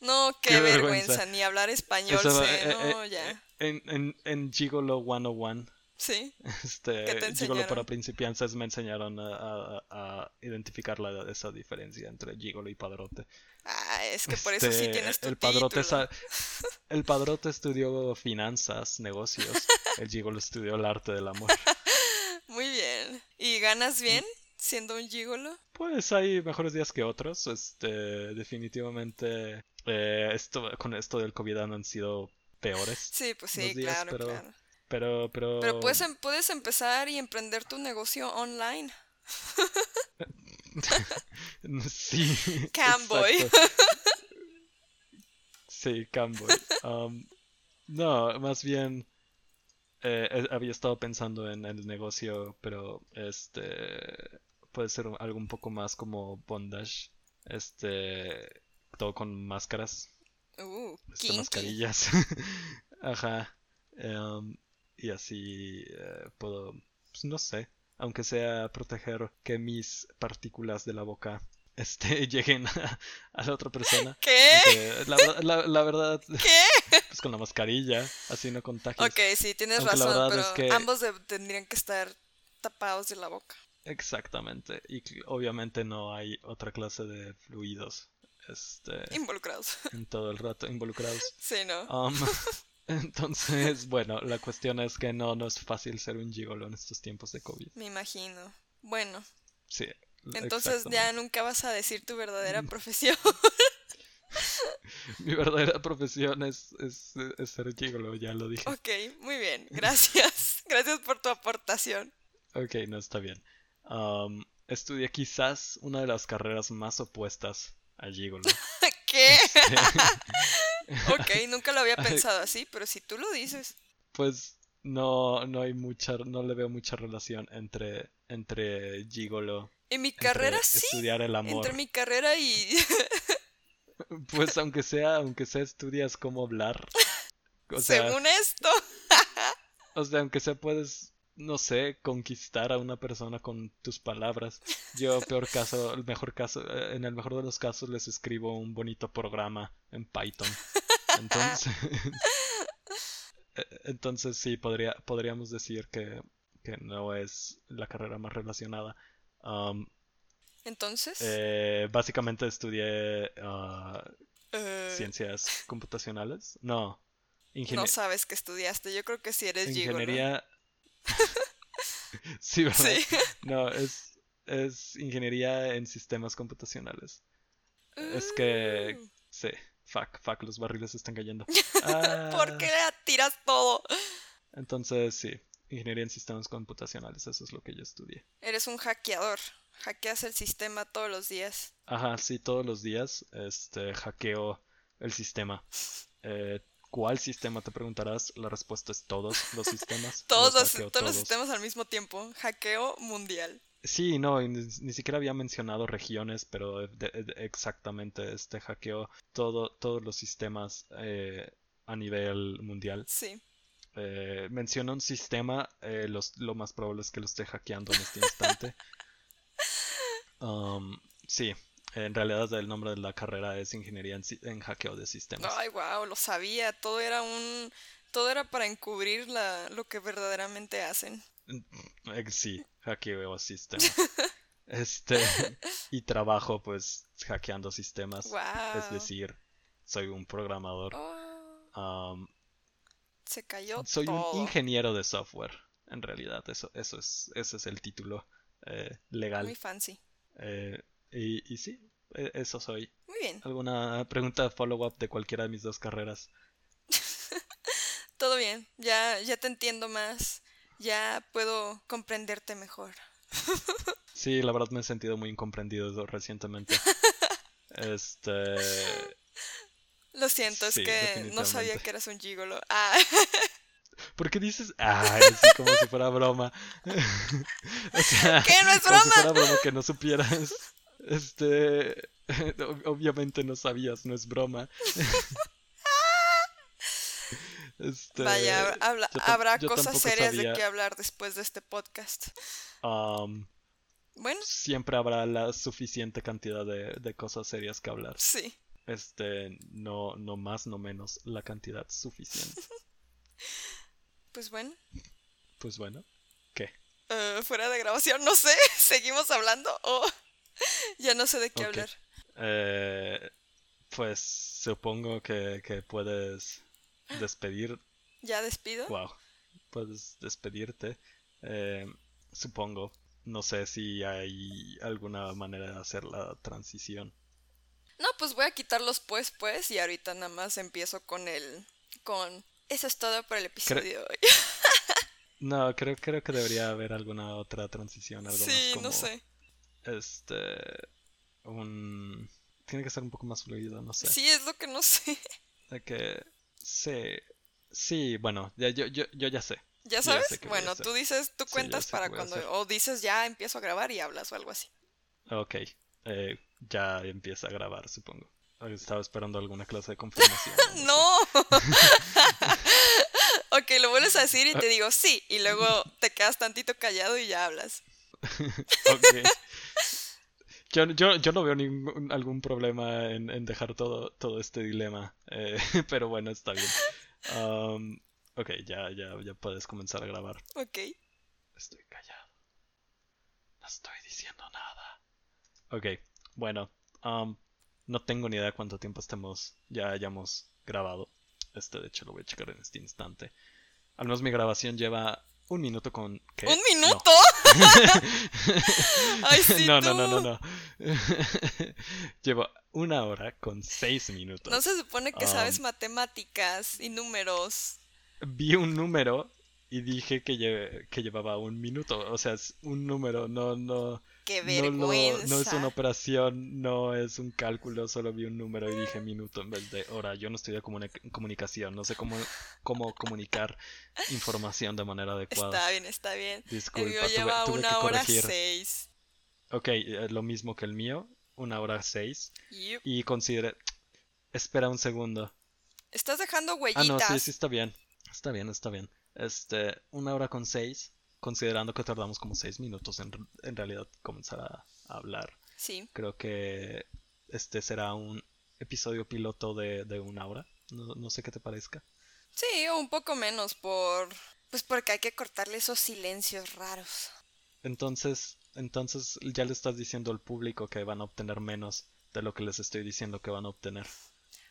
Speaker 1: No, qué,
Speaker 2: Qué
Speaker 1: vergüenza.
Speaker 2: vergüenza.
Speaker 1: ni hablar español
Speaker 2: Eso,
Speaker 1: sé,
Speaker 2: eh,
Speaker 1: no,
Speaker 2: eh,
Speaker 1: ya.
Speaker 2: En, en, en Gigolo 101
Speaker 1: Sí.
Speaker 2: Este,
Speaker 1: ¿Qué te
Speaker 2: Gigolo para principiantes me enseñaron a, a- a identificar la, esa diferencia entre Gigolo y Padrote.
Speaker 1: Ah, es que por eso sí
Speaker 2: Este,
Speaker 1: tienes tu
Speaker 2: el padrote
Speaker 1: título.
Speaker 2: el padrote estudió finanzas, negocios. El Gigolo estudió el arte del amor.
Speaker 1: Muy bien. ¿Y ganas bien siendo un gigolo?
Speaker 2: Pues hay mejores días que otros. Este, definitivamente eh, esto con esto del COVID han sido peores.
Speaker 1: Sí, pues sí,
Speaker 2: días,
Speaker 1: claro,
Speaker 2: pero-
Speaker 1: claro.
Speaker 2: Pero, pero.
Speaker 1: Pero puedes, em- puedes empezar y emprender tu negocio online.
Speaker 2: Sí.
Speaker 1: Camboy.
Speaker 2: Sí, Camboy. Um, no, más bien eh, eh, había estado pensando en el negocio, pero este puede ser algo un poco más como bondage, este todo con máscaras,
Speaker 1: Uh,
Speaker 2: este, mascarillas, ajá, em, y así eh, puedo, pues, no sé, aunque sea proteger que mis partículas de la boca este lleguen a, a la otra persona.
Speaker 1: ¿Qué?
Speaker 2: Aunque la, la- la verdad,
Speaker 1: ¿Qué?
Speaker 2: pues con la mascarilla, así no contagias.
Speaker 1: Ok, sí, tienes
Speaker 2: Aunque
Speaker 1: razón, pero
Speaker 2: es que-
Speaker 1: ambos de- tendrían que estar tapados de la boca.
Speaker 2: Exactamente. Y obviamente no hay otra clase de fluidos este,
Speaker 1: Involucrados.
Speaker 2: en todo el rato involucrados.
Speaker 1: Sí, ¿no?
Speaker 2: Um, entonces, bueno, la cuestión es que no, no es fácil ser un gigolo en estos tiempos de COVID.
Speaker 1: Me imagino. Bueno,
Speaker 2: Sí.
Speaker 1: Entonces ya nunca vas a decir tu verdadera profesión.
Speaker 2: Mi verdadera profesión es, es, es ser gigolo, ya lo dije.
Speaker 1: ok, muy bien. Gracias. Gracias por tu aportación.
Speaker 2: Ok, no está bien. Um, estudié quizás una de las carreras más opuestas a gigolo.
Speaker 1: ¿Qué?
Speaker 2: Este,
Speaker 1: ok, nunca lo había pensado así, pero si tú lo dices.
Speaker 2: pues no, no hay mucha, no le veo mucha relación entre, entre gigolo,
Speaker 1: En mi carrera sí.
Speaker 2: estudiar el amor.
Speaker 1: Entre mi carrera y...
Speaker 2: Pues aunque sea, aunque sea estudias cómo hablar. O sea,
Speaker 1: Según esto.
Speaker 2: o sea, aunque sea puedes, no sé, conquistar a una persona con tus palabras. Yo, peor caso, el mejor caso, eh, en el mejor de los casos les escribo un bonito programa en Python. Entonces, eh, entonces sí, podría, podríamos decir que, que no es la carrera más relacionada. Um,
Speaker 1: Entonces...
Speaker 2: eh, básicamente estudié ah,
Speaker 1: eh,
Speaker 2: ciencias computacionales. No,
Speaker 1: no
Speaker 2: ingeniería.
Speaker 1: sabes que estudiaste. Yo creo que si eres gigolo.
Speaker 2: Ingeniería. sí, ¿verdad?
Speaker 1: Sí.
Speaker 2: No, es, es ingeniería en sistemas computacionales. Es que.
Speaker 1: Uh,
Speaker 2: Sí, fuck, fuck, los barriles están cayendo. Ah,
Speaker 1: ¿Por qué le tiras todo?
Speaker 2: Entonces, sí, ingeniería en sistemas computacionales, eso es lo que yo estudié.
Speaker 1: Eres un hackeador. Hackeas el sistema todos los días.
Speaker 2: Ajá, sí, todos los días este, hackeo el sistema. Eh, ¿Cuál sistema te preguntarás? La respuesta es todos los sistemas.
Speaker 1: Todos
Speaker 2: los
Speaker 1: todos los sistemas al mismo tiempo. Hackeo mundial.
Speaker 2: Sí, no, ni, ni siquiera había mencionado regiones, pero de- de- exactamente este hackeo todo, todos los sistemas eh, a nivel mundial.
Speaker 1: Sí.
Speaker 2: Eh, menciona un sistema, eh, los, lo más probable es que lo esté hackeando en este instante. Um, sí, en realidad el nombre de la carrera es Ingeniería en, en Hackeo de Sistemas.
Speaker 1: Ay, wow, lo sabía. Todo era un. Todo era para encubrir la, lo que verdaderamente hacen.
Speaker 2: Eh, Sí, hackeo sistemas. Este, y trabajo pues hackeando sistemas.
Speaker 1: Wow.
Speaker 2: Es decir, soy un programador.
Speaker 1: Oh,
Speaker 2: Um,
Speaker 1: se cayó
Speaker 2: soy
Speaker 1: todo.
Speaker 2: un ingeniero de software. En realidad, eso, eso es, ese es el título eh, legal.
Speaker 1: Muy fancy.
Speaker 2: Eh, y, y sí, e- eso soy.
Speaker 1: Muy bien.
Speaker 2: ¿Alguna pregunta follow-up de cualquiera de mis dos carreras?
Speaker 1: Todo bien. Ya, ya te entiendo más. Ya puedo comprenderte mejor.
Speaker 2: Sí, la verdad me he sentido muy incomprendido recientemente. Este,
Speaker 1: Lo siento, es
Speaker 2: Sí,
Speaker 1: que no sabía que eras un gigolo. Ah,
Speaker 2: ¿por qué dices? Ay, así como si fuera broma. o sea,
Speaker 1: ¿Qué? ¿No es
Speaker 2: como si
Speaker 1: broma?
Speaker 2: fuera broma que no supieras. Este, ob- obviamente no sabías, no es broma. Este,
Speaker 1: vaya, habla-
Speaker 2: yo tam-
Speaker 1: habrá
Speaker 2: yo
Speaker 1: cosas serias
Speaker 2: sabía.
Speaker 1: de qué hablar después de este podcast.
Speaker 2: um,
Speaker 1: Bueno,
Speaker 2: siempre habrá la suficiente cantidad de, de cosas serias que hablar.
Speaker 1: sí.
Speaker 2: Este, no, no más, no menos, la cantidad suficiente.
Speaker 1: Pues bueno,
Speaker 2: pues bueno. ¿Qué?
Speaker 1: Eh, fuera de grabación, no sé. ¿Seguimos hablando o ya no sé de qué hablar?
Speaker 2: Eh, pues supongo que, que puedes despedir.
Speaker 1: ¿Ya despido?
Speaker 2: Wow. Puedes despedirte. Eh, supongo. No sé si hay alguna manera de hacer la transición.
Speaker 1: No, pues voy a quitar los pues pues y ahorita nada más empiezo con el con eso es todo por el episodio de hoy.
Speaker 2: No, creo, creo que debería haber alguna otra transición, algo más
Speaker 1: Sí,
Speaker 2: como
Speaker 1: no sé.
Speaker 2: este un tiene que ser un poco más fluido, no sé.
Speaker 1: Sí, es lo que no sé.
Speaker 2: De que sí, sí, bueno, ya, yo, yo, yo ya sé.
Speaker 1: ¿Ya
Speaker 2: Ya
Speaker 1: sabes?
Speaker 2: sé qué voy a
Speaker 1: bueno, tú dices, tú
Speaker 2: ya
Speaker 1: cuentas para cuando o dices ya empiezo a grabar y hablas o algo así.
Speaker 2: Ok, eh, ya empieza a grabar, supongo. Estaba esperando alguna clase de confirmación. No.
Speaker 1: ok, lo vuelves a decir y te digo sí y luego te quedas tantito callado y ya hablas.
Speaker 2: Ok. Yo, yo, yo no veo ningún, algún problema en, en dejar todo, todo este dilema, eh, pero bueno, está bien. Um, ok, ya, ya, ya puedes comenzar a grabar.
Speaker 1: Ok.
Speaker 2: Estoy callado. No estoy diciendo nada. Ok, bueno, um, no tengo ni idea cuánto tiempo estemos, ya hayamos grabado. Este, de hecho, lo voy a checar en este instante. Al menos mi grabación lleva un minuto con... ¿qué?
Speaker 1: ¿Un
Speaker 2: No.
Speaker 1: minuto? Ay, sí,
Speaker 2: no, no, no, no, no. Llevo una hora con seis minutos.
Speaker 1: No se supone que sabes matemáticas y números.
Speaker 2: Vi un número y dije que, lle- que llevaba un minuto. O sea, es un número, no, no,
Speaker 1: ¡Qué
Speaker 2: no, lo-
Speaker 1: vergüenza!
Speaker 2: no es una operación, no es un cálculo, solo vi un número y dije minuto en vez de hora. Yo no estudié comuni- comunicación, no sé cómo, cómo comunicar información de manera adecuada.
Speaker 1: Está bien, está bien. El
Speaker 2: Disculpa,
Speaker 1: mío
Speaker 2: tuve,
Speaker 1: lleva
Speaker 2: tuve
Speaker 1: una
Speaker 2: que
Speaker 1: hora seis.
Speaker 2: Ok, eh, lo mismo que el mío, una hora seis. Y considere... Espera un segundo.
Speaker 1: Estás dejando
Speaker 2: Ah,
Speaker 1: huellitas.
Speaker 2: no, sí, sí, está bien. Está bien, está bien. Este, una hora con seis, considerando que tardamos como seis minutos en, en realidad comenzar a, a hablar.
Speaker 1: Sí.
Speaker 2: Creo que este será un episodio piloto de, de una hora. No, no sé qué te parezca.
Speaker 1: Sí, o un poco menos por... Pues porque hay que cortarle esos silencios raros.
Speaker 2: Entonces, entonces ya le estás diciendo al público que van a obtener menos de lo que les estoy diciendo que van a obtener.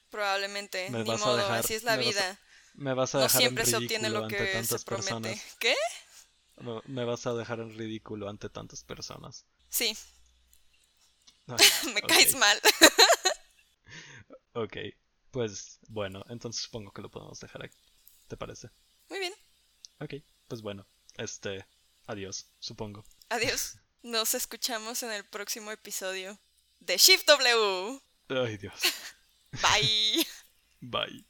Speaker 1: Probablemente.
Speaker 2: Me
Speaker 1: Ni
Speaker 2: vas a
Speaker 1: modo,
Speaker 2: dejar-
Speaker 1: así es la
Speaker 2: me vas a-
Speaker 1: vida.
Speaker 2: Me vas a
Speaker 1: No
Speaker 2: dejar
Speaker 1: siempre
Speaker 2: en
Speaker 1: se obtiene lo
Speaker 2: ante
Speaker 1: que se promete.
Speaker 2: personas.
Speaker 1: ¿Qué?
Speaker 2: Me- Me vas a dejar en ridículo ante tantas personas.
Speaker 1: Sí,
Speaker 2: Ah,
Speaker 1: me caes mal.
Speaker 2: Ok, pues bueno, entonces supongo que lo podemos dejar aquí. ¿Te parece?
Speaker 1: Muy bien.
Speaker 2: Ok, pues bueno, este, adiós, supongo.
Speaker 1: Adiós. Nos escuchamos en el próximo episodio de Shift W.
Speaker 2: Ay Dios,
Speaker 1: Bye.
Speaker 2: bye.